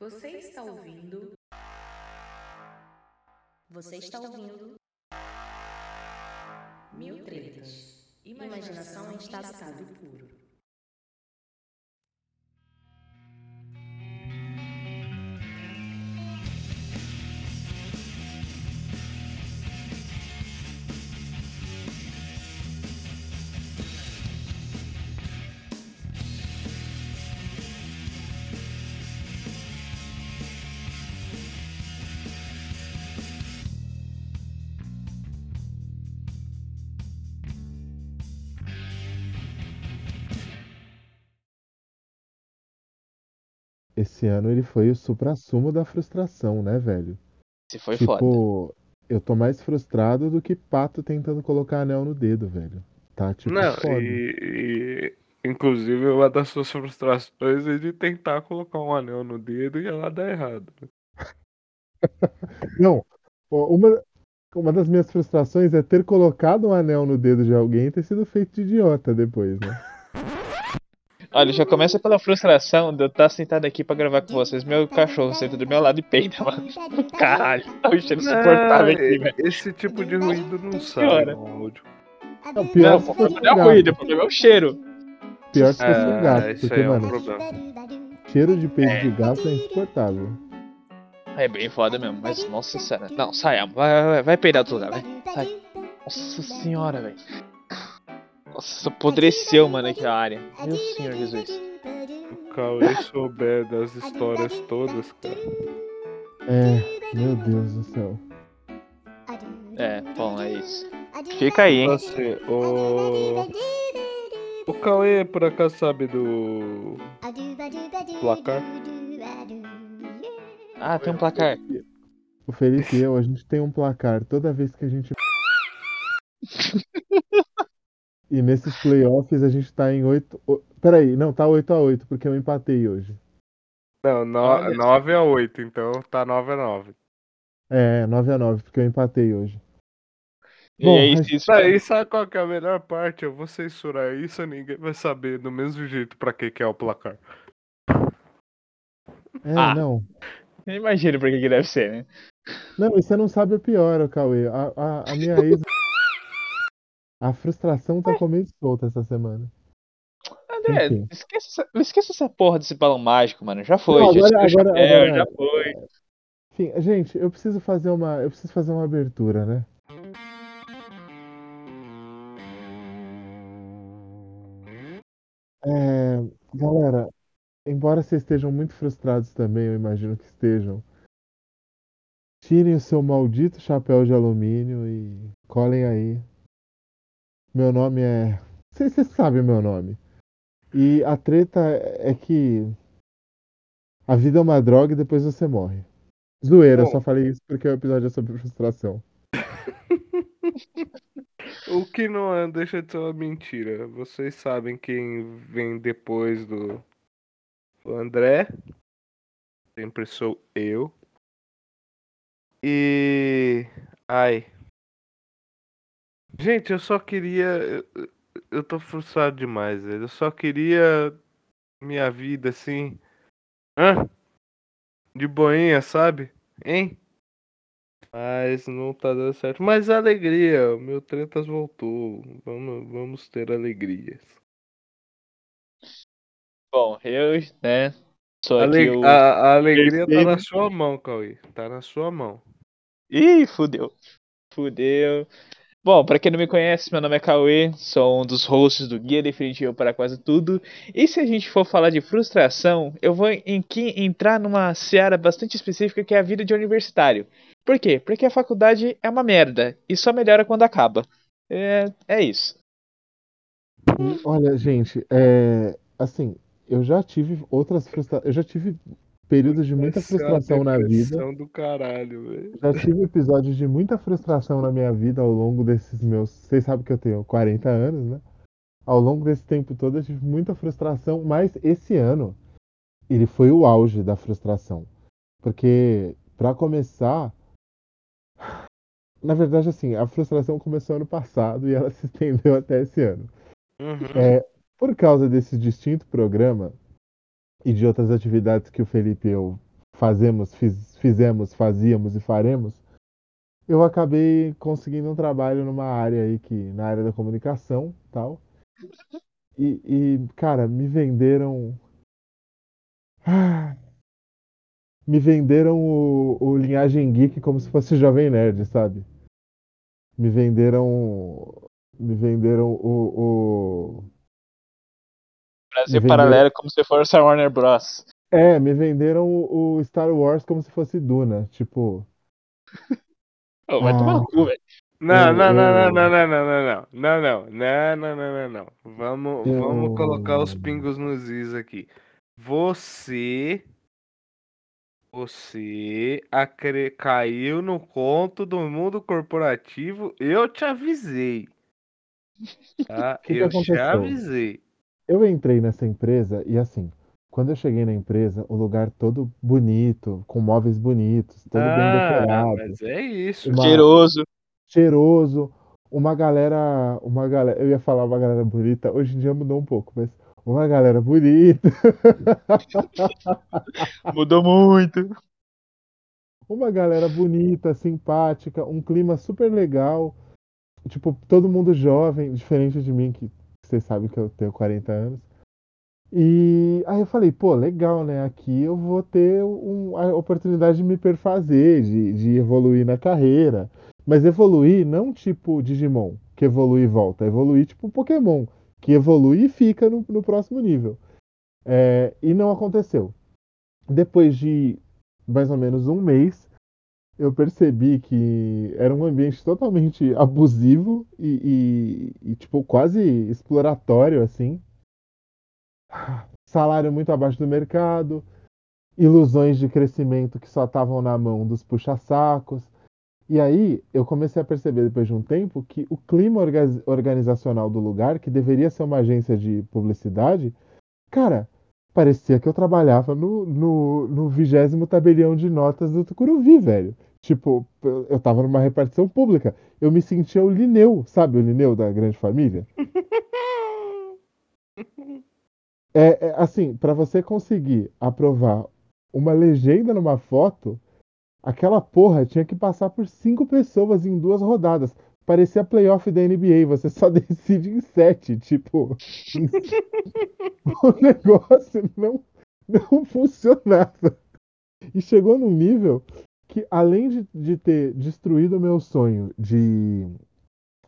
Você está ouvindo? Você está ouvindo? Mil tretas. Imaginação em estado puro. Esse ano ele foi o supra-sumo da frustração, né, velho? Se foi tipo, foda. eu tô mais frustrado do que pato tentando colocar anel no dedo, velho. Tá, tipo, Não, foda. e, e inclusive uma das suas frustrações é de tentar colocar um anel no dedo e ela dá errado. Não, uma, uma das minhas frustrações é ter colocado um anel no dedo de alguém e ter sido feito de idiota depois, né? Olha, já começa pela frustração de eu estar sentado aqui pra gravar com vocês. Meu cachorro senta do meu lado e peida, mano. Caralho, tá um cheiro insuportável aqui, velho. Esse tipo de ruído não sai no áudio. Não, pior Não, o fosse problema não é um o ruído, o gato. problema é o cheiro. Pior se fosse um É, gato, isso porque, aí é um mano, problema. cheiro de peido É. de gato é insuportável. É bem foda mesmo, mas nossa senhora. Não, sai, vai, vai, vai peidar outro lugar, vai. Sai. Nossa senhora, velho. Nossa, apodreceu, mano, aqui a área. Meu senhor Jesus. O Cauê souber das histórias todas, cara. É, meu Deus do céu. É, bom, é isso. Fica aí, hein? Assim, o. O Cauê por acaso sabe do. Placar? Ah, tem um placar. O Felipe e eu, a gente tem um placar toda vez que a gente. E nesses playoffs a gente tá em 8. o- Peraí, não, tá 8x8, porque eu empatei hoje. Não, no... Olha. 9 a 8, então tá 9 a 9. É, 9x9, porque eu empatei hoje. E Bom, aí, mas- isso. Aí sabe qual que é a melhor parte? Eu vou censurar isso, ninguém vai saber do mesmo jeito pra que que é o placar. É, Ah. não. Eu imagino pra que que deve ser, né? Não, e você não sabe o pior, Cauê. A, a, a minha ex. A frustração tá comendo solta essa semana. André, Enfim. esqueça, essa- esqueça essa porra desse balão mágico, mano. Já foi. Não, já agora- o agora- chapéu, agora- já foi. Enfim, gente, eu preciso fazer uma. Eu preciso fazer uma abertura, né? É, galera, embora vocês estejam muito frustrados também, eu imagino que estejam. Tirem o seu maldito chapéu de alumínio e colhem aí. Meu nome é. Vocês vocês sabem o meu nome. E a treta é que a vida é uma droga e depois você morre. Zoeira, eu Bom. só falei isso porque o episódio é sobre frustração. O que não é, deixa de ser uma mentira. Vocês sabem quem vem depois do, do André. Sempre sou eu. E. Ai. Gente, eu só queria. eu- Eu tô frustrado demais, velho. Eu só queria minha vida assim. Hã? De boinha, sabe? Hein? Mas não tá dando certo. Mas alegria, o meu Tretas voltou. Vamos, vamos ter alegrias. Bom, eu, né? Sou Ale- o. a, a alegria tá na sua mão, Cauê. Tá na sua mão. Ih, fudeu. Fudeu. Bom, pra quem não me conhece, meu nome é Cauê, sou um dos hosts do Guia Definitivo para Quase Tudo. E se a gente for falar de frustração, eu vou em que entrar numa seara bastante específica que é a vida de universitário. Por quê? Porque a faculdade é uma merda e só melhora quando acaba. É, é isso. Olha, gente, é. Assim, eu já tive outras frustrações. Eu já tive períodos de muita Essa é frustração na vida. do caralho, velho. Já tive episódios de muita frustração na minha vida ao longo desses meus. Vocês sabem que eu tenho 40 anos, né? Ao longo desse tempo todo eu tive muita frustração, mas esse ano ele foi o auge da frustração. Porque, pra começar. Na verdade, assim, a frustração começou ano passado e ela se estendeu até esse ano. Uhum. É, por causa desse distinto programa e de outras atividades que o Felipe e eu fazemos, fiz- fizemos, fazíamos e faremos, eu acabei conseguindo um trabalho numa área aí que na área da comunicação, tal. E, e, cara, me venderam Ah, me venderam o, o Linhagem Geek como se fosse Jovem Nerd, sabe? Me venderam me venderam o, o Brasil Me Paralelo como se fosse a Warner Bros. É, me venderam o, o Star Wars como se fosse Duna. Tipo, Ô, vai Ah. tomar no cu, velho. Não, não, não, não, não, não, não, não, não, não, não, não, não, não, não, não. Vamos, vamos colocar os pingos nos is aqui. Você, você acre... caiu no conto do mundo corporativo. Eu te avisei. Tá? Que que eu te aconteceu? avisei. Eu entrei nessa empresa e assim, quando eu cheguei na empresa, o lugar todo bonito, com móveis bonitos, todo bem Ah, decorado, mas é isso. Uma- Cheiroso. cheiroso, uma galera, uma galera, eu ia falar uma galera bonita, hoje em dia mudou um pouco, mas uma galera bonita, Mudou muito. uma galera bonita, simpática, um clima super legal, tipo, todo mundo jovem, diferente de mim, que vocês sabem que eu tenho 40 anos. E aí eu falei, pô, legal, né? Aqui eu vou ter um- a oportunidade de me perfazer, de, de evoluir na carreira. Mas evoluir não tipo Digimon, que evolui e volta. Evoluir tipo Pokémon, que evolui e fica no, no próximo nível. É, e não aconteceu. Depois de mais ou menos um mês, eu percebi que era um ambiente totalmente abusivo e, e- e, tipo, quase exploratório, assim. Salário muito abaixo do mercado, ilusões de crescimento que só estavam na mão dos puxa-sacos. E aí eu comecei a perceber depois de um tempo que o clima orga- organizacional do lugar, que deveria ser uma agência de publicidade, cara, parecia que eu trabalhava no, no, no vigésimo tabelião de notas do Tucuruvi, velho. Tipo, eu tava numa repartição pública. Eu me sentia o Lineu, sabe o Lineu da Grande Família? É, é, assim, pra você conseguir aprovar uma legenda numa foto, aquela porra tinha que passar por cinco pessoas em duas rodadas. Parecia playoff da NBA, você só decide em sete, tipo. o negócio não, não funcionava. E chegou num nível que, além de, de ter destruído o meu sonho de,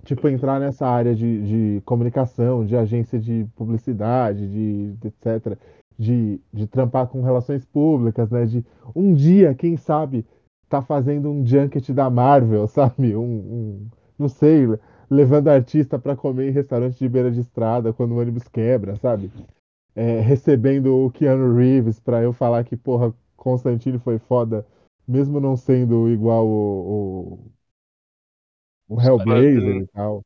tipo, entrar nessa área de, de comunicação, de agência de publicidade, de, de etc., de, de trampar com relações públicas, né? De um dia, quem sabe, tá fazendo um junket da Marvel, sabe? Um, um não sei, levando artista para comer em restaurante de beira de estrada quando o ônibus quebra, sabe? É, recebendo o Keanu Reeves para eu falar que, porra, Constantine foi foda, mesmo não sendo igual o, o, o Hellblazer e tal.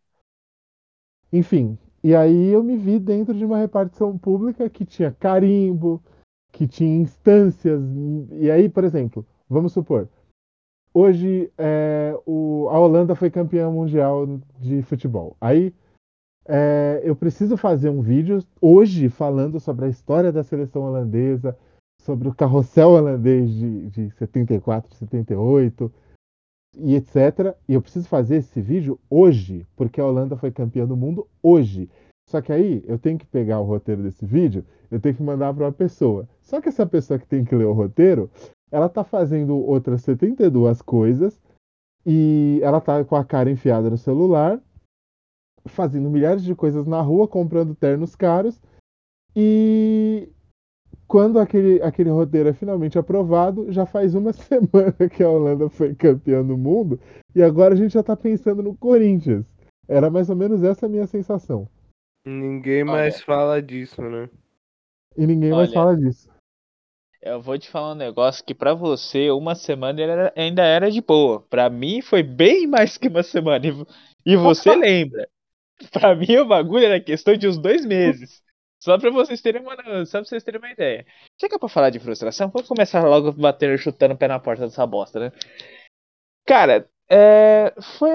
Enfim, e aí eu me vi dentro de uma repartição pública que tinha carimbo, que tinha instâncias. E aí, por exemplo, vamos supor, hoje é, o, a Holanda foi campeã mundial de futebol. Aí é, eu preciso fazer um vídeo hoje falando sobre a história da seleção holandesa, sobre o carrossel holandês de, de 74, 78 e etc. E eu preciso fazer esse vídeo hoje, porque a Holanda foi campeã do mundo hoje. Só que aí eu tenho que pegar o roteiro desse vídeo, eu tenho que mandar para uma pessoa. Só que essa pessoa que tem que ler o roteiro, ela tá fazendo outras 72 coisas e ela tá com a cara enfiada no celular, fazendo milhares de coisas na rua, comprando ternos caros e quando aquele, aquele roteiro é finalmente aprovado, já faz uma semana que a Holanda foi campeã do mundo e agora a gente já tá pensando no Corinthians. Era mais ou menos essa a minha sensação. Ninguém Olha. mais fala disso, né? E ninguém mais Olha. fala disso. Eu vou te falar um negócio que pra você uma semana era- ainda era de boa. Pra mim foi bem mais que uma semana. E E você lembra? Pra mim o bagulho era questão de uns dois meses. Só pra vocês terem uma, só pra vocês terem uma ideia. Chega pra falar de frustração, vamos começar logo batendo, chutando o pé na porta dessa bosta, né? Cara, é, foi,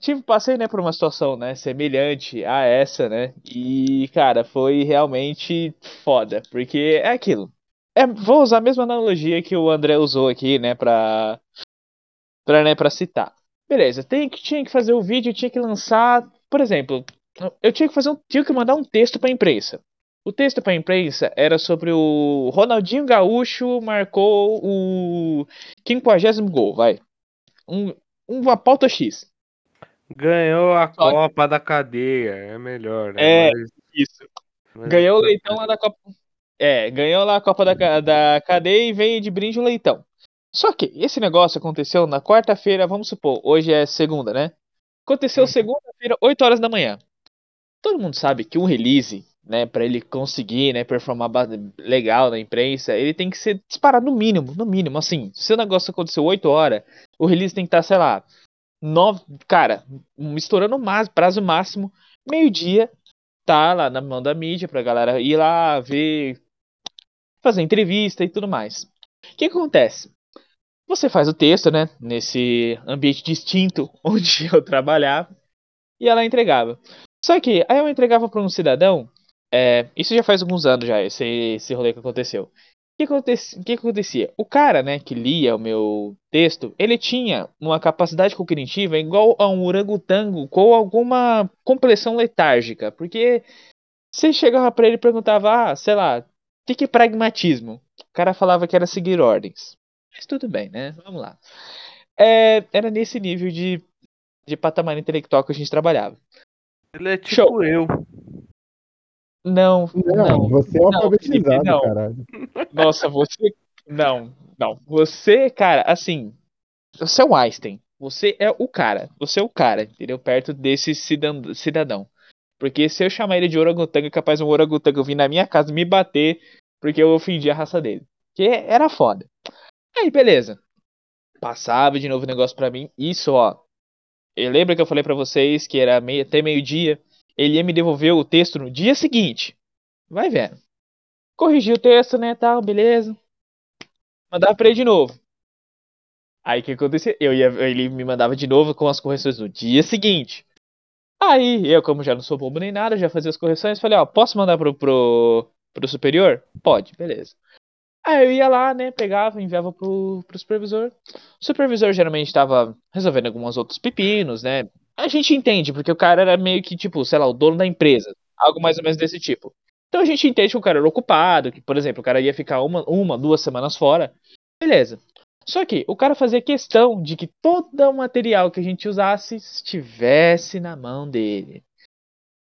tive, passei, né, por uma situação, né, semelhante a essa, né, e, cara, foi realmente foda, porque é aquilo. é, vou usar a mesma analogia que o André usou aqui, né, pra, pra, né, pra citar. Beleza, tem que, tinha que fazer o vídeo, tinha que lançar, por exemplo, eu tinha que fazer um, tinha que mandar um texto pra imprensa. O texto pra imprensa era sobre o Ronaldinho Gaúcho marcou o 50 gol, vai. Um, uma pauta X. Ganhou a Só- Copa da Cadeia, é melhor, né? É. Mas- Isso. mas- Ganhou o leitão lá da Copa. É, ganhou lá a Copa da, da cadeia e veio de brinde o leitão. Só que esse negócio aconteceu na quarta-feira, vamos supor, hoje é segunda, né? Aconteceu segunda-feira, 8 horas da manhã. Todo mundo sabe que um release, né, para ele conseguir, né, performar legal na imprensa, ele tem que ser disparado no mínimo, no mínimo, assim. Se o negócio aconteceu 8 horas, o release tem que estar, sei lá, 9, cara, estourando o prazo máximo, meio-dia, tá lá na mão da mídia pra galera ir lá ver, fazer entrevista e tudo mais. O que acontece? Você faz o texto, né, nesse ambiente distinto onde eu trabalhava, e ela entregava. Só que aí eu entregava para um cidadão, é, isso já faz alguns anos já, esse, esse rolê que aconteceu. O que, aconte- o que acontecia? O cara, né, que lia o meu texto, ele tinha uma capacidade cognitiva igual a um orangotango com alguma compressão letárgica, porque você chegava pra ele e perguntava, ah, sei lá, o que, que é pragmatismo? O cara falava que era seguir ordens. Mas tudo bem, né? Vamos lá. É, era nesse nível de, de patamar intelectual que a gente trabalhava. Ele é tipo Show. eu. Não, Não, não. você é não, alfabetizado, Felipe, não. caralho. Nossa, você. Não, não. Você, cara, assim. Você é o Einstein. Você é o cara. Você é o cara, entendeu? Perto desse cidadão. Porque se eu chamar ele de orangotango, é capaz um orangotango vir na minha casa me bater porque eu ofendi a raça dele. Que era foda. Aí, beleza. Passava de novo o negócio pra mim. Isso, ó. Eu lembro que eu falei pra vocês que era meio, até meio-dia. Ele ia me devolver o texto no dia seguinte. Vai vendo. Corrigi o texto, né, tal, beleza. Mandava pra ele de novo. Aí o que acontecia? Eu ia, ele me mandava de novo com as correções no dia seguinte. Aí eu, como já não sou bobo nem nada, já fazia as correções, falei, ó, posso mandar pro, pro, pro superior? Pode, beleza. Aí eu ia lá, né, pegava, enviava pro, pro supervisor. O supervisor geralmente tava resolvendo alguns outros pepinos, né? A gente entende, porque o cara era meio que, tipo, sei lá, o dono da empresa. Algo mais ou menos desse tipo. Então a gente entende que o cara era ocupado, que, por exemplo, o cara ia ficar uma, uma duas semanas fora. Beleza. Só que o cara fazia questão de que todo o material que a gente usasse estivesse na mão dele.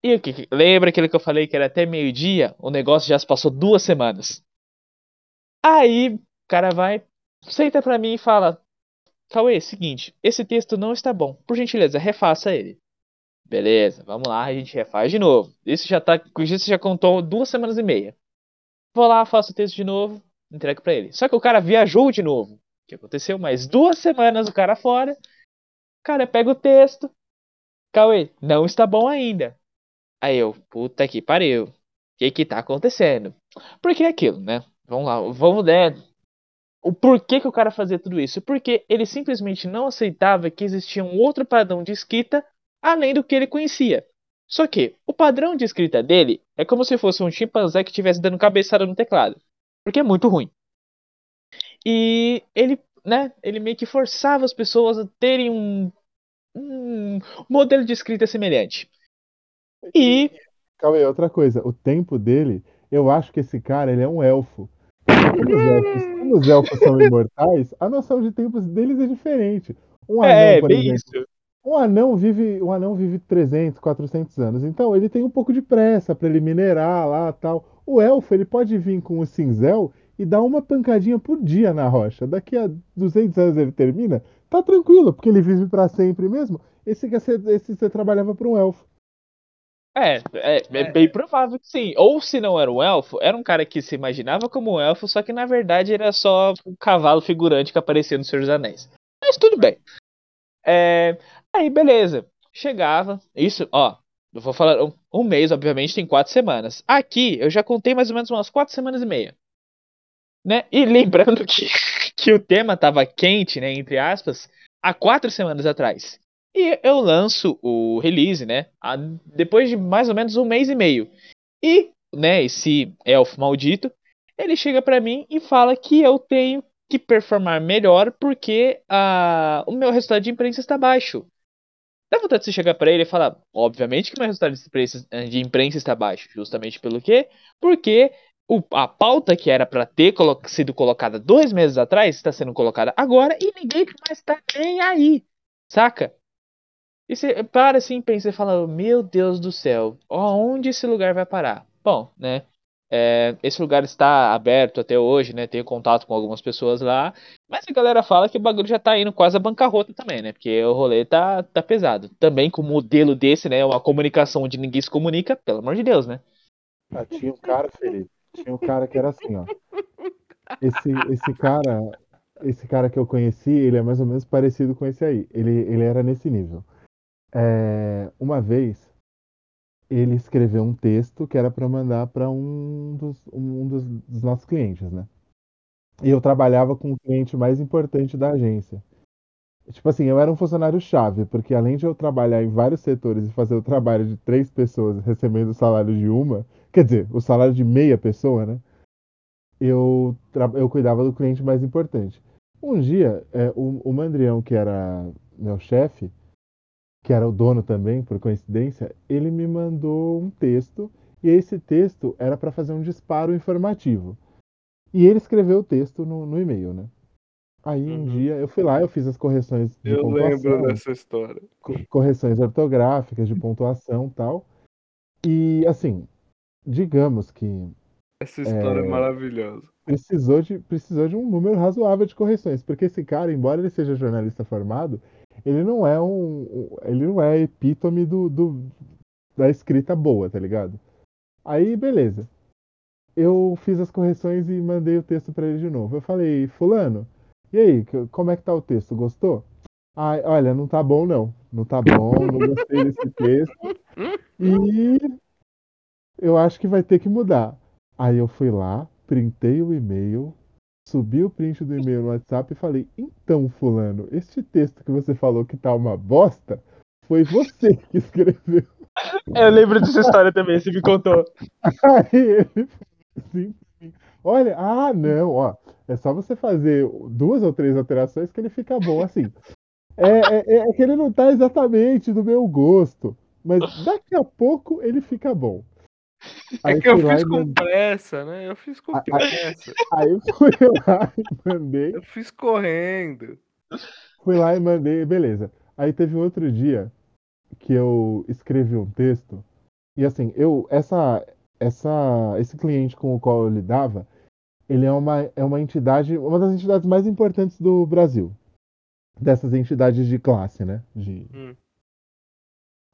E o que? Lembra aquele que eu falei que era até meio-dia? O negócio já se passou duas semanas. Aí o cara vai, senta pra mim e fala: Cauê, seguinte, esse texto não está bom. Por gentileza, refaça ele. Beleza, vamos lá, a gente refaz de novo. Isso já tá. Isso já contou duas semanas e meia. Vou lá, faço o texto de novo, entrego pra ele. Só que o cara viajou de novo. O que aconteceu? Mais duas semanas o cara fora. O cara pega o texto. Cauê, não está bom ainda. Aí eu, puta que pariu. O que que tá acontecendo? Porque é aquilo, né? Vamos lá, vamos né? O porquê que o cara fazia tudo isso? Porque ele simplesmente não aceitava que existia um outro padrão de escrita além do que ele conhecia. Só que o padrão de escrita dele é como se fosse um chimpanzé que estivesse dando cabeçada no teclado. Porque é muito ruim. E ele, né, ele meio que forçava as pessoas a terem um, um modelo de escrita semelhante. E Calma aí, outra coisa. O tempo dele, eu acho que esse cara, ele é um elfo. Como os elfos, como os elfos são imortais, a noção de tempos deles é diferente. Um anão, é, por exemplo, isso. um anão vive, um anão vive 300, 400 anos. Então, ele tem um pouco de pressa para ele minerar lá, tal. O elfo, ele pode vir com o cinzel e dar uma pancadinha por dia na rocha. Daqui a 200 anos ele termina, tá tranquilo, porque ele vive para sempre mesmo. Esse que você, esse você trabalhava para um elfo. É, é, é bem provável que sim. Ou se não era um elfo, era um cara que se imaginava como um elfo, só que na verdade era só um cavalo figurante que aparecia no Senhor dos Anéis. Mas tudo bem. É, aí, beleza. Chegava. Isso, ó. Eu vou falar. Um, um mês, obviamente, tem quatro semanas. Aqui, eu já contei mais ou menos umas quatro semanas e meia. Né? E lembrando que, que o tema tava quente, né? Entre aspas, há quatro semanas atrás. E eu lanço o release, né? a- depois de mais ou menos um mês e meio. E, né, esse elfo maldito, ele chega pra mim e fala que eu tenho que performar melhor porque a, o meu resultado de imprensa está baixo. Dá vontade de você chegar pra ele e falar, obviamente que meu resultado de imprensa, de imprensa está baixo. Justamente pelo quê? Porque o, a pauta que era pra ter colo sido colocada dois meses atrás está sendo colocada agora e ninguém mais tá nem aí. Saca? E você para assim pensa e fala, meu Deus do céu, aonde esse lugar vai parar? Bom, né? É, esse lugar está aberto até hoje, né? Tenho contato com algumas pessoas lá. Mas a galera fala que o bagulho já tá indo quase a bancarrota também, né? Porque o rolê tá, tá pesado. Também com um modelo desse, né? Uma comunicação onde ninguém se comunica, pelo amor de Deus, né? Ah, tinha um cara, Felipe. Tinha um cara que era assim, ó. Esse, esse cara. Esse cara que eu conheci, ele é mais ou menos parecido com esse aí. Ele, ele era nesse nível. É, uma vez, ele escreveu um texto que era para mandar para um, dos, um dos, dos, nossos clientes, né? E eu trabalhava com o cliente mais importante da agência. Tipo assim, eu era um funcionário chave, porque além de eu trabalhar em vários setores e fazer o trabalho de três pessoas recebendo o salário de uma, quer dizer, o salário de meia pessoa, né? Eu, eu cuidava do cliente mais importante. Um dia, é, o, o Mandrião, que era meu chefe, que era o dono também, por coincidência, ele me mandou um texto e esse texto era para fazer um disparo informativo. E ele escreveu o texto no, no e-mail, né? Aí um uhum. dia eu fui lá, eu fiz as correções de eu pontuação. Eu lembro dessa história. Correções ortográficas de pontuação tal. E assim, digamos que. Essa história é, é maravilhosa. Precisou de, precisou de um número razoável de correções, porque esse cara, embora ele seja jornalista formado, ele não é um. Ele não é epítome do, do, da escrita boa, tá ligado? Aí, beleza. Eu fiz as correções e mandei o texto para ele de novo. Eu falei, Fulano, e aí, como é que tá o texto? Gostou? Ai, olha, não tá bom não. Não tá bom, não gostei desse texto. E eu acho que vai ter que mudar. Aí eu fui lá, printei o e-mail, subi o print do e-mail no WhatsApp e falei: Então, Fulano, este texto que você falou que tá uma bosta, foi você que escreveu. Eu lembro dessa história também, você me contou. Aí ele assim, olha, ah, não, ó, é só você fazer duas ou três alterações que ele fica bom assim. É, é, é que ele não tá exatamente do meu gosto, mas daqui a pouco ele fica bom. É aí que eu fiz com mandei... pressa, né? Eu fiz com pressa. Aí eu fui lá e mandei. Eu fiz correndo. Fui lá e mandei, beleza. Aí teve um outro dia que eu escrevi um texto e assim, eu essa essa esse cliente com o qual eu lidava, ele é uma é uma entidade, uma das entidades mais importantes do Brasil. Dessas entidades de classe, né? De... Hum.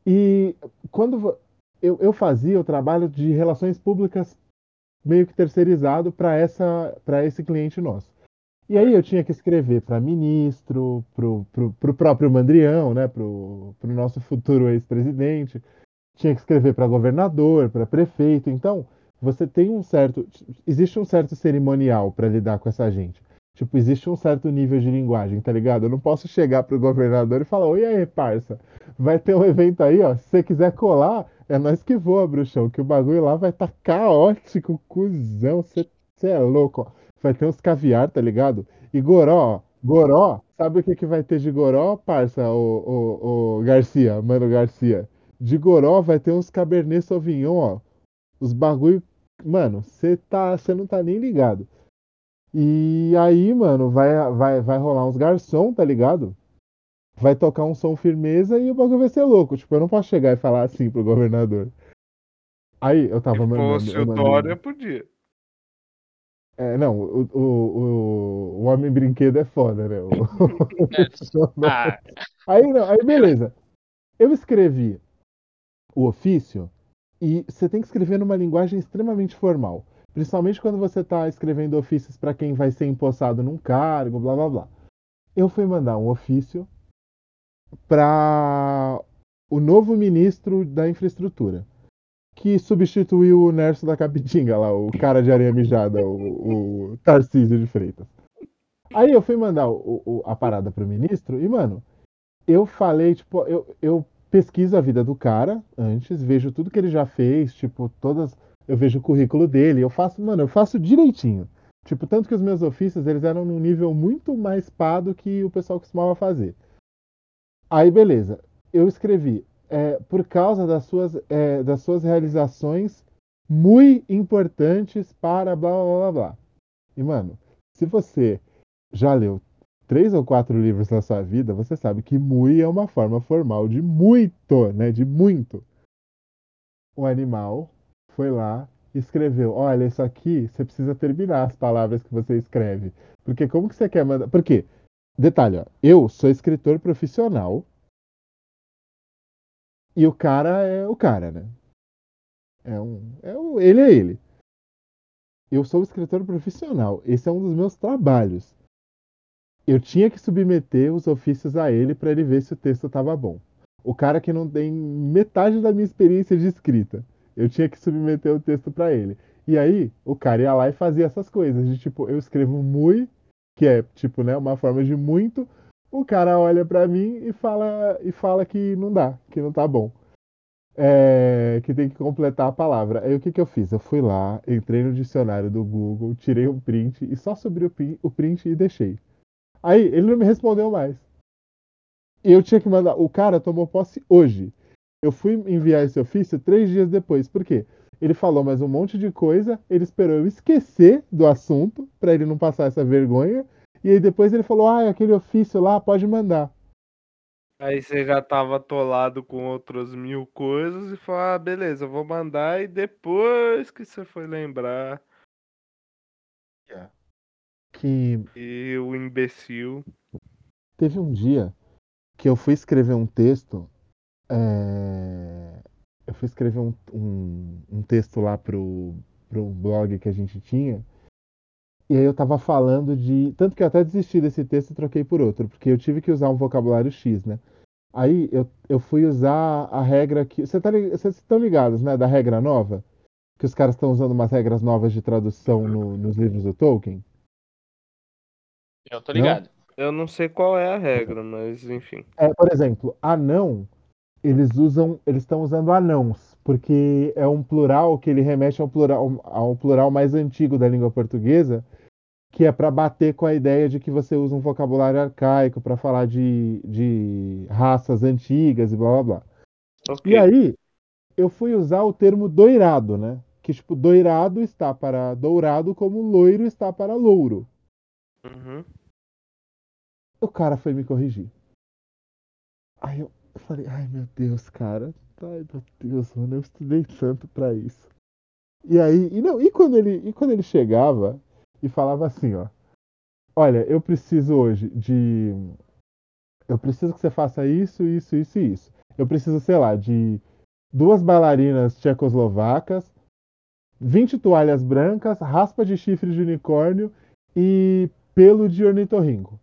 E quando eu, eu fazia o trabalho de relações públicas meio que terceirizado para essa para esse cliente nosso. E aí eu tinha que escrever para ministro, pro, pro próprio Mandrião, né, pro, pro nosso futuro ex-presidente, tinha que escrever para governador, para prefeito. Então, você tem um certo existe um certo cerimonial para lidar com essa gente. Tipo, existe um certo nível de linguagem, tá ligado? Eu não posso chegar pro governador e falar: "Oi aí, parça, vai ter um evento aí, ó, se você quiser colar, é nós que voa, bruxão, que o bagulho lá vai tá caótico, cuzão. Você é louco, ó. Vai ter uns caviar, tá ligado? E goró, goró, sabe o que, que vai ter de goró, parça, o, o, o Garcia, mano Garcia? De goró vai ter uns Cabernet Sauvignon, ó. Os bagulho. Mano, você tá, você não tá nem ligado. E aí, mano, vai, vai, vai rolar uns garçom, tá ligado? vai tocar um som firmeza e o bagulho vai ser louco. Tipo, eu não posso chegar e falar assim pro governador. Aí eu tava Se fosse o Dória, podia. É, não, o, o, o, o Homem Brinquedo é foda, né? O... ah. Aí não, aí beleza. Eu escrevi o ofício e você tem que escrever numa linguagem extremamente formal. Principalmente quando você está escrevendo ofícios para quem vai ser empossado num cargo, blá blá blá. Eu fui mandar um ofício para o novo ministro da infraestrutura, que substituiu o Nerso da Capitinga lá, o cara de areia mijada, o, o Tarcísio de Freitas. Aí eu fui mandar o, o, a parada pro ministro e, mano, eu falei, tipo, eu, eu pesquiso a vida do cara antes, vejo tudo que ele já fez, tipo, todas eu vejo o currículo dele, eu faço, mano, eu faço direitinho. Tipo, tanto que os meus ofícios, eles eram num nível muito mais pá do que o pessoal costumava fazer. Aí, beleza. Eu escrevi, é, por causa das suas, é, das suas realizações muito importantes para blá, blá, blá, blá. E, mano, se você já leu três ou quatro livros na sua vida, você sabe que muy é uma forma formal de muito, né? De muito. O animal foi lá escreveu: Olha, isso aqui você precisa terminar as palavras que você escreve. Porque como que você quer mandar. Por quê? Detalhe, ó, eu sou escritor profissional. E o cara é o cara, né? É um. É um ele é ele. Eu sou escritor profissional. Esse é um dos meus trabalhos eu tinha que submeter os ofícios a ele para ele ver se o texto estava bom. O cara que não tem metade da minha experiência de escrita, eu tinha que submeter o texto para ele. E aí, o cara ia lá e fazia essas coisas, de tipo, eu escrevo muito, que é tipo, né, uma forma de muito, o cara olha para mim e fala e fala que não dá, que não tá bom. É, que tem que completar a palavra. Aí o que, que eu fiz? Eu fui lá, entrei no dicionário do Google, tirei um print e só subi o print e deixei. Aí ele não me respondeu mais. E eu tinha que mandar. O cara tomou posse hoje. Eu fui enviar esse ofício três dias depois. Por quê? Ele falou mais um monte de coisa. Ele esperou eu esquecer do assunto para ele não passar essa vergonha. E aí depois ele falou: Ah, aquele ofício lá pode mandar. Aí você já tava atolado com outras mil coisas e falou: Ah, beleza, vou mandar. E depois que você foi lembrar. Yeah que. E o imbecil. Teve um dia que eu fui escrever um texto. É... Eu fui escrever um, um, um, texto lá pro, pro blog que a gente tinha. E aí eu tava falando de. Tanto que eu até desisti desse texto e troquei por outro, porque eu tive que usar um vocabulário X, né? Aí eu, eu fui usar a regra que. Você tá, vocês estão ligados, né? Da regra nova? Que os caras estão usando umas regras novas de tradução no, nos livros do Tolkien. Eu tô ligado. Não? Eu não sei qual é a regra, mas enfim. É, por exemplo, anão, eles usam, eles estão usando anãos, porque é um plural que ele remete ao plural, ao plural mais antigo da língua portuguesa, que é para bater com a ideia de que você usa um vocabulário arcaico para falar de, de raças antigas e blá blá blá. Okay. E aí, eu fui usar o termo doirado, né? Que tipo, doirado está para dourado como loiro está para louro. Uhum. O cara foi me corrigir. Aí eu falei, ai meu Deus, cara. Ai meu Deus, mano, eu estudei tanto pra isso. E aí, e não, e quando ele, e quando ele chegava e falava assim, ó. Olha, eu preciso hoje de. Eu preciso que você faça isso, isso, isso e isso. Eu preciso, sei lá, de duas bailarinas tchecoslovacas, 20 toalhas brancas, raspa de chifre de unicórnio e pelo de ornitorrinco.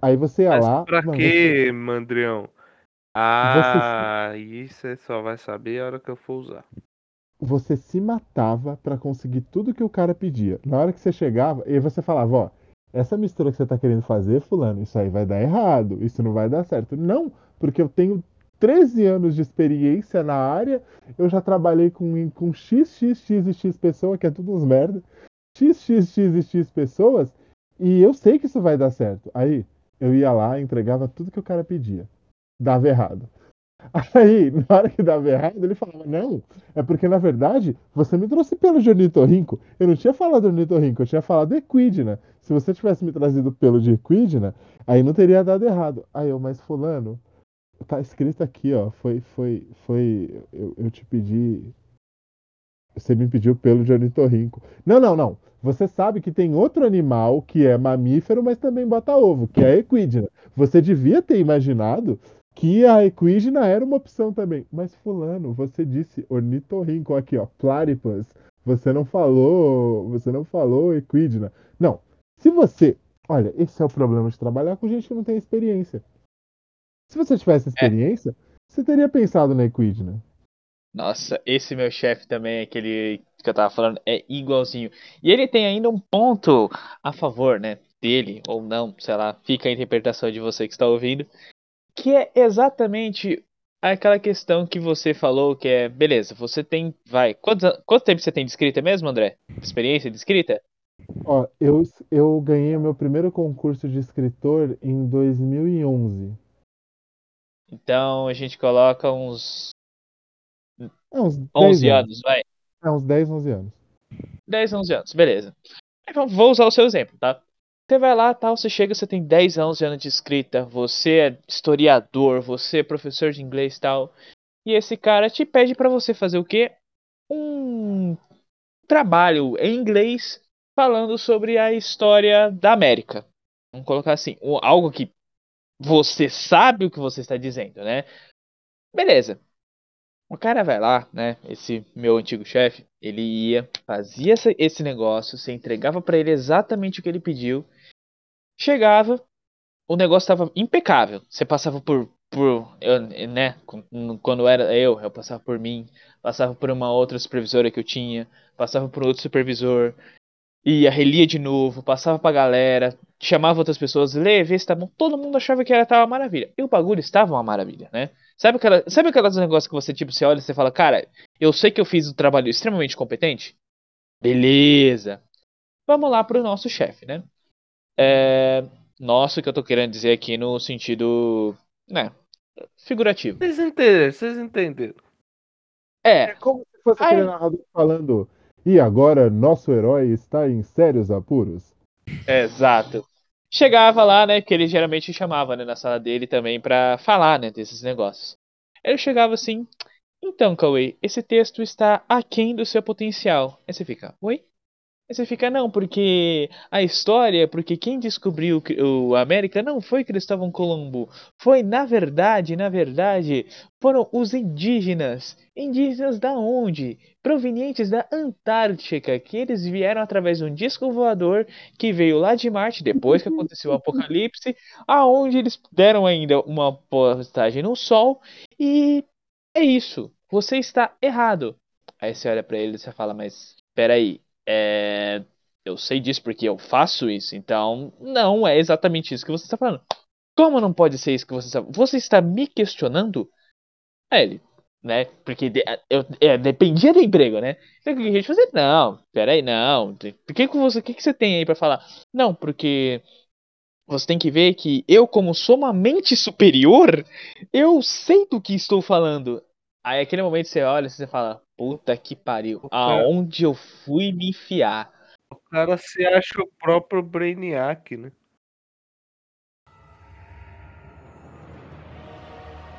Aí você ia Mas lá. Pra mano, quê, você... Mandrião? Ah, você... isso você só vai saber a hora que eu for usar. Você se matava para conseguir tudo que o cara pedia. Na hora que você chegava, e você falava, ó, essa mistura que você tá querendo fazer, fulano, isso aí vai dar errado, isso não vai dar certo. Não, porque eu tenho 13 anos de experiência na área, eu já trabalhei com, com X, X, X e X pessoa, que é tudo uns merda. X, X, X e X pessoas, e eu sei que isso vai dar certo. Aí eu ia lá, entregava tudo que o cara pedia. Dava errado. Aí, na hora que dava errado, ele falava: Não, é porque na verdade você me trouxe pelo de ornitorrinco. Eu não tinha falado ornitorrinco, eu tinha falado equidna. Se você tivesse me trazido pelo de equidna, aí não teria dado errado. Aí eu, mas Fulano, tá escrito aqui, ó. Foi, foi, foi. Eu, eu te pedi. Você me pediu pelo de ornitorrinco. Não, não, não. Você sabe que tem outro animal que é mamífero, mas também bota ovo, que é a equidna. Você devia ter imaginado que a equidna era uma opção também. Mas fulano, você disse ornitorrinco aqui, ó, platypus. Você não falou, você não falou equidna. Não. Se você, olha, esse é o problema de trabalhar com gente que não tem experiência. Se você tivesse é. experiência, é. você teria pensado na equidna. Nossa, esse meu chefe também, aquele que eu tava falando, é igualzinho. E ele tem ainda um ponto a favor, né? Dele, ou não, sei lá, fica a interpretação de você que está ouvindo. Que é exatamente aquela questão que você falou que é, beleza, você tem, vai, quantos, an- quanto tempo você tem de escrita mesmo, André? Experiência de escrita? Ó, eu, eu ganhei o meu primeiro concurso de escritor em 2011. Então a gente coloca uns É, uns 10 11 anos. anos, vai. É, uns 10, 11 anos. 10, 11 anos, beleza. Então, vou usar o seu exemplo, tá? Você vai lá, tal, você chega, você tem 10 anos de anos de escrita, você é historiador, você é professor de inglês tal. E esse cara te pede pra você fazer o quê? Um trabalho em inglês falando sobre a história da América. Vamos colocar assim, algo que você sabe o que você está dizendo, né? Beleza. O cara vai lá, né? Esse meu antigo chefe, ele ia, fazia esse negócio, você entregava pra ele exatamente o que ele pediu. Chegava, o negócio estava impecável. Você passava por, por eu, né? Quando era eu, eu passava por mim, passava por uma outra supervisora que eu tinha, passava por outro supervisor, ia, relia de novo, passava pra galera, chamava outras pessoas, lê, vê se tá bom. Todo mundo achava que era tava uma maravilha. E o bagulho estava uma maravilha, né? Sabe, aquela, sabe aqueles negócios que você, tipo, você olha e você fala, cara, eu sei que eu fiz um trabalho extremamente competente? Beleza. Vamos lá pro nosso chefe, né? É, nosso que eu tô querendo dizer aqui no sentido, né, figurativo. Vocês entenderam, vocês entenderam. É, É como se fosse Ai. aquele narrador falando. E agora nosso herói está em sérios apuros. Exato. Chegava lá, né? Que ele geralmente chamava, né, na sala dele também pra falar, né, desses negócios. Ele chegava assim, então, Cauê, esse texto está aquém do seu potencial. Aí você fica, oi? Aí você fica, não, porque a história, porque quem descobriu o América não foi Cristóvão Colombo. Foi, na verdade, na verdade, foram os indígenas. Indígenas da onde? Provenientes da Antártica, que eles vieram através de um disco voador que veio lá de Marte depois que aconteceu o apocalipse, aonde eles deram ainda uma postagem no Sol e é isso. Você está errado. Aí você olha pra ele e você fala, mas peraí, é... eu sei disso porque eu faço isso, então não é exatamente isso que você está falando. Como não pode ser isso que você está Você está me questionando? Aí ele, né? Porque de- eu, é, dependia do emprego, né? Então o que a gente fazer? Não, peraí, não. Por que, que você, que, que você tem aí pra falar? Não, porque você tem que ver que eu, como sou uma mente superior, eu sei do que estou falando. Aí aquele momento você olha e você fala, puta que pariu, aonde eu fui me enfiar? O cara se acha o próprio Brainiac, né?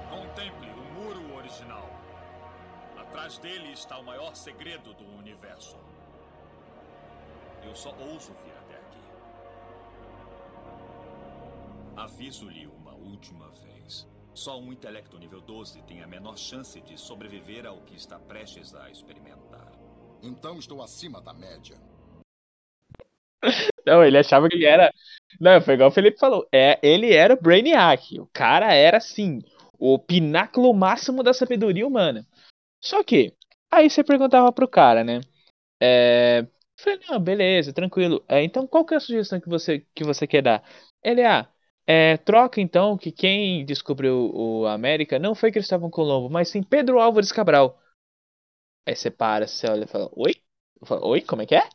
Contemple o muro original. Atrás dele está o maior segredo do universo. Eu só ouso vir até aqui. Aviso-lhe uma última vez. Só um intelecto nível 12 tem a menor chance de sobreviver ao que está prestes a experimentar. Então estou acima da média. Não, ele achava que ele era. Não, foi igual o Felipe falou. É, ele era o Brainiac. O cara era, assim, o pináculo máximo da sabedoria humana. Só que, aí você perguntava pro cara, né? É. Falei, não, beleza, tranquilo. É, então, qual que é a sugestão que você, que você quer dar? Ele, ah, é, troca então que quem descobriu o América não foi Cristóvão Colombo, mas sim Pedro Álvares Cabral. Aí você para, você olha e fala, oi? Falo, oi, como é que é?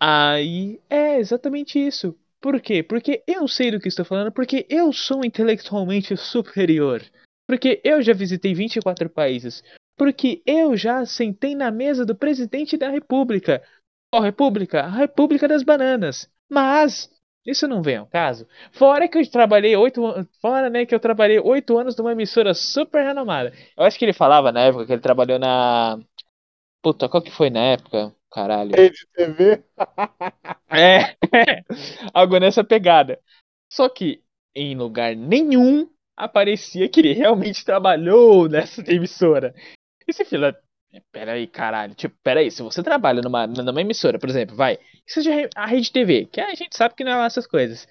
Aí é exatamente isso. Por quê? Porque eu sei do que estou falando, porque eu sou intelectualmente superior. Porque eu já visitei 24 países. Porque eu já sentei na mesa do presidente da República. Qual República? A República das Bananas. Mas isso não vem ao caso. Fora que eu trabalhei oito anos. Fora, né, que eu trabalhei oito anos numa emissora super renomada. Eu acho que ele falava na época que ele trabalhou na. Puta, qual que foi na época? Caralho. Rede TV. É, algo nessa pegada. Só que em lugar nenhum aparecia que ele realmente trabalhou nessa emissora. E você fala, peraí, caralho, tipo, peraí, se você trabalha numa, numa emissora, por exemplo, vai, seja a Rede TV, que a gente sabe que não é lá essas coisas,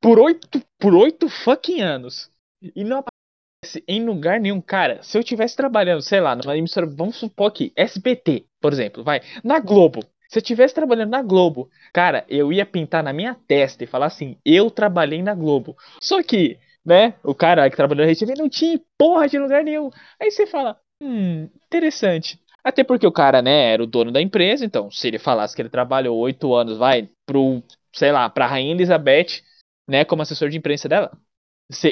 por oito, por oito fucking anos, e não aparece em lugar nenhum, cara, se eu tivesse trabalhando, sei lá, numa emissora, vamos supor que SBT, por exemplo, vai, na Globo, se eu estivesse trabalhando na Globo, cara, eu ia pintar na minha testa e falar assim: eu trabalhei na Globo. Só que né? O cara que trabalhou na RTV não tinha porra de lugar nenhum. Aí você fala, hum, interessante. Até porque o cara, né, era o dono da empresa, então se ele falasse que ele trabalhou oito anos, vai, pro, sei lá, pra Rainha Elizabeth, né, como assessor de imprensa dela,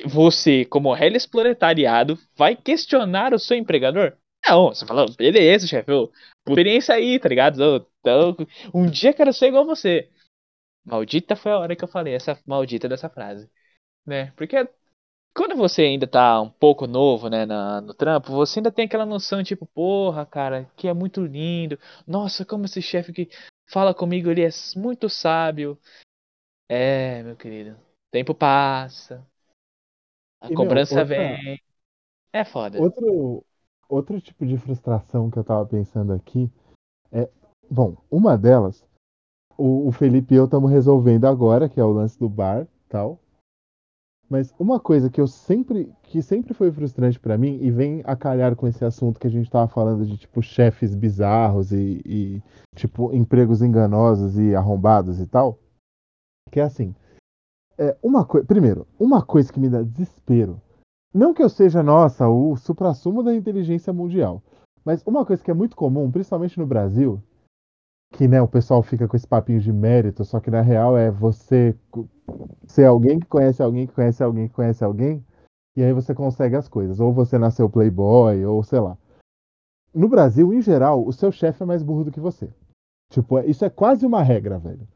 você, como reles proletariado, vai questionar o seu empregador? Não, você fala, beleza, chefe, experiência aí, tá ligado? Então, um dia quero ser igual você. Maldita foi a hora que eu falei essa maldita dessa frase, né? Porque quando você ainda tá um pouco novo, né, na, no trampo, você ainda tem aquela noção, tipo, porra, cara, que é muito lindo. Nossa, como esse chefe que fala comigo, ele é muito sábio. É, meu querido. Tempo passa. A E, meu, cobrança outra- vem. É foda. Outro, outro tipo de frustração que eu tava pensando aqui é. Bom, uma delas, o, o Felipe e eu estamos resolvendo agora, que é o lance do bar tal. Mas uma coisa que eu sempre. que sempre foi frustrante pra mim, e vem a calhar com esse assunto que a gente tava falando de tipo chefes bizarros e, e, tipo empregos enganosos e arrombados e tal. Que é assim. É uma coisa. Primeiro, uma coisa que me dá desespero. Não que eu seja, nossa, o suprassumo da inteligência mundial. Mas uma coisa que é muito comum, principalmente no Brasil, que né, o pessoal fica com esse papinho de mérito, só que na real é você ser alguém que conhece alguém que conhece alguém que conhece alguém, e aí você consegue as coisas. Ou você nasceu playboy, ou sei lá. No Brasil, em geral, o seu chefe é mais burro do que você. Tipo, é- isso é quase uma regra, velho.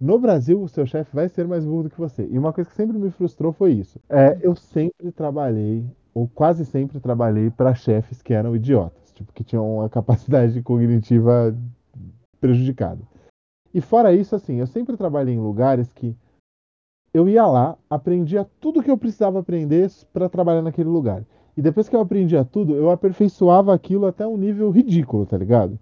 No Brasil, o seu chefe vai ser mais burro do que você. E uma coisa que sempre me frustrou foi isso. É, eu sempre trabalhei, ou quase sempre trabalhei, para chefes que eram idiotas, tipo, que tinham uma capacidade cognitiva prejudicada. E fora isso, assim, eu sempre trabalhei em lugares que eu ia lá, aprendia tudo que eu precisava aprender para trabalhar naquele lugar. E depois que eu aprendia tudo, eu aperfeiçoava aquilo até um nível ridículo, tá ligado?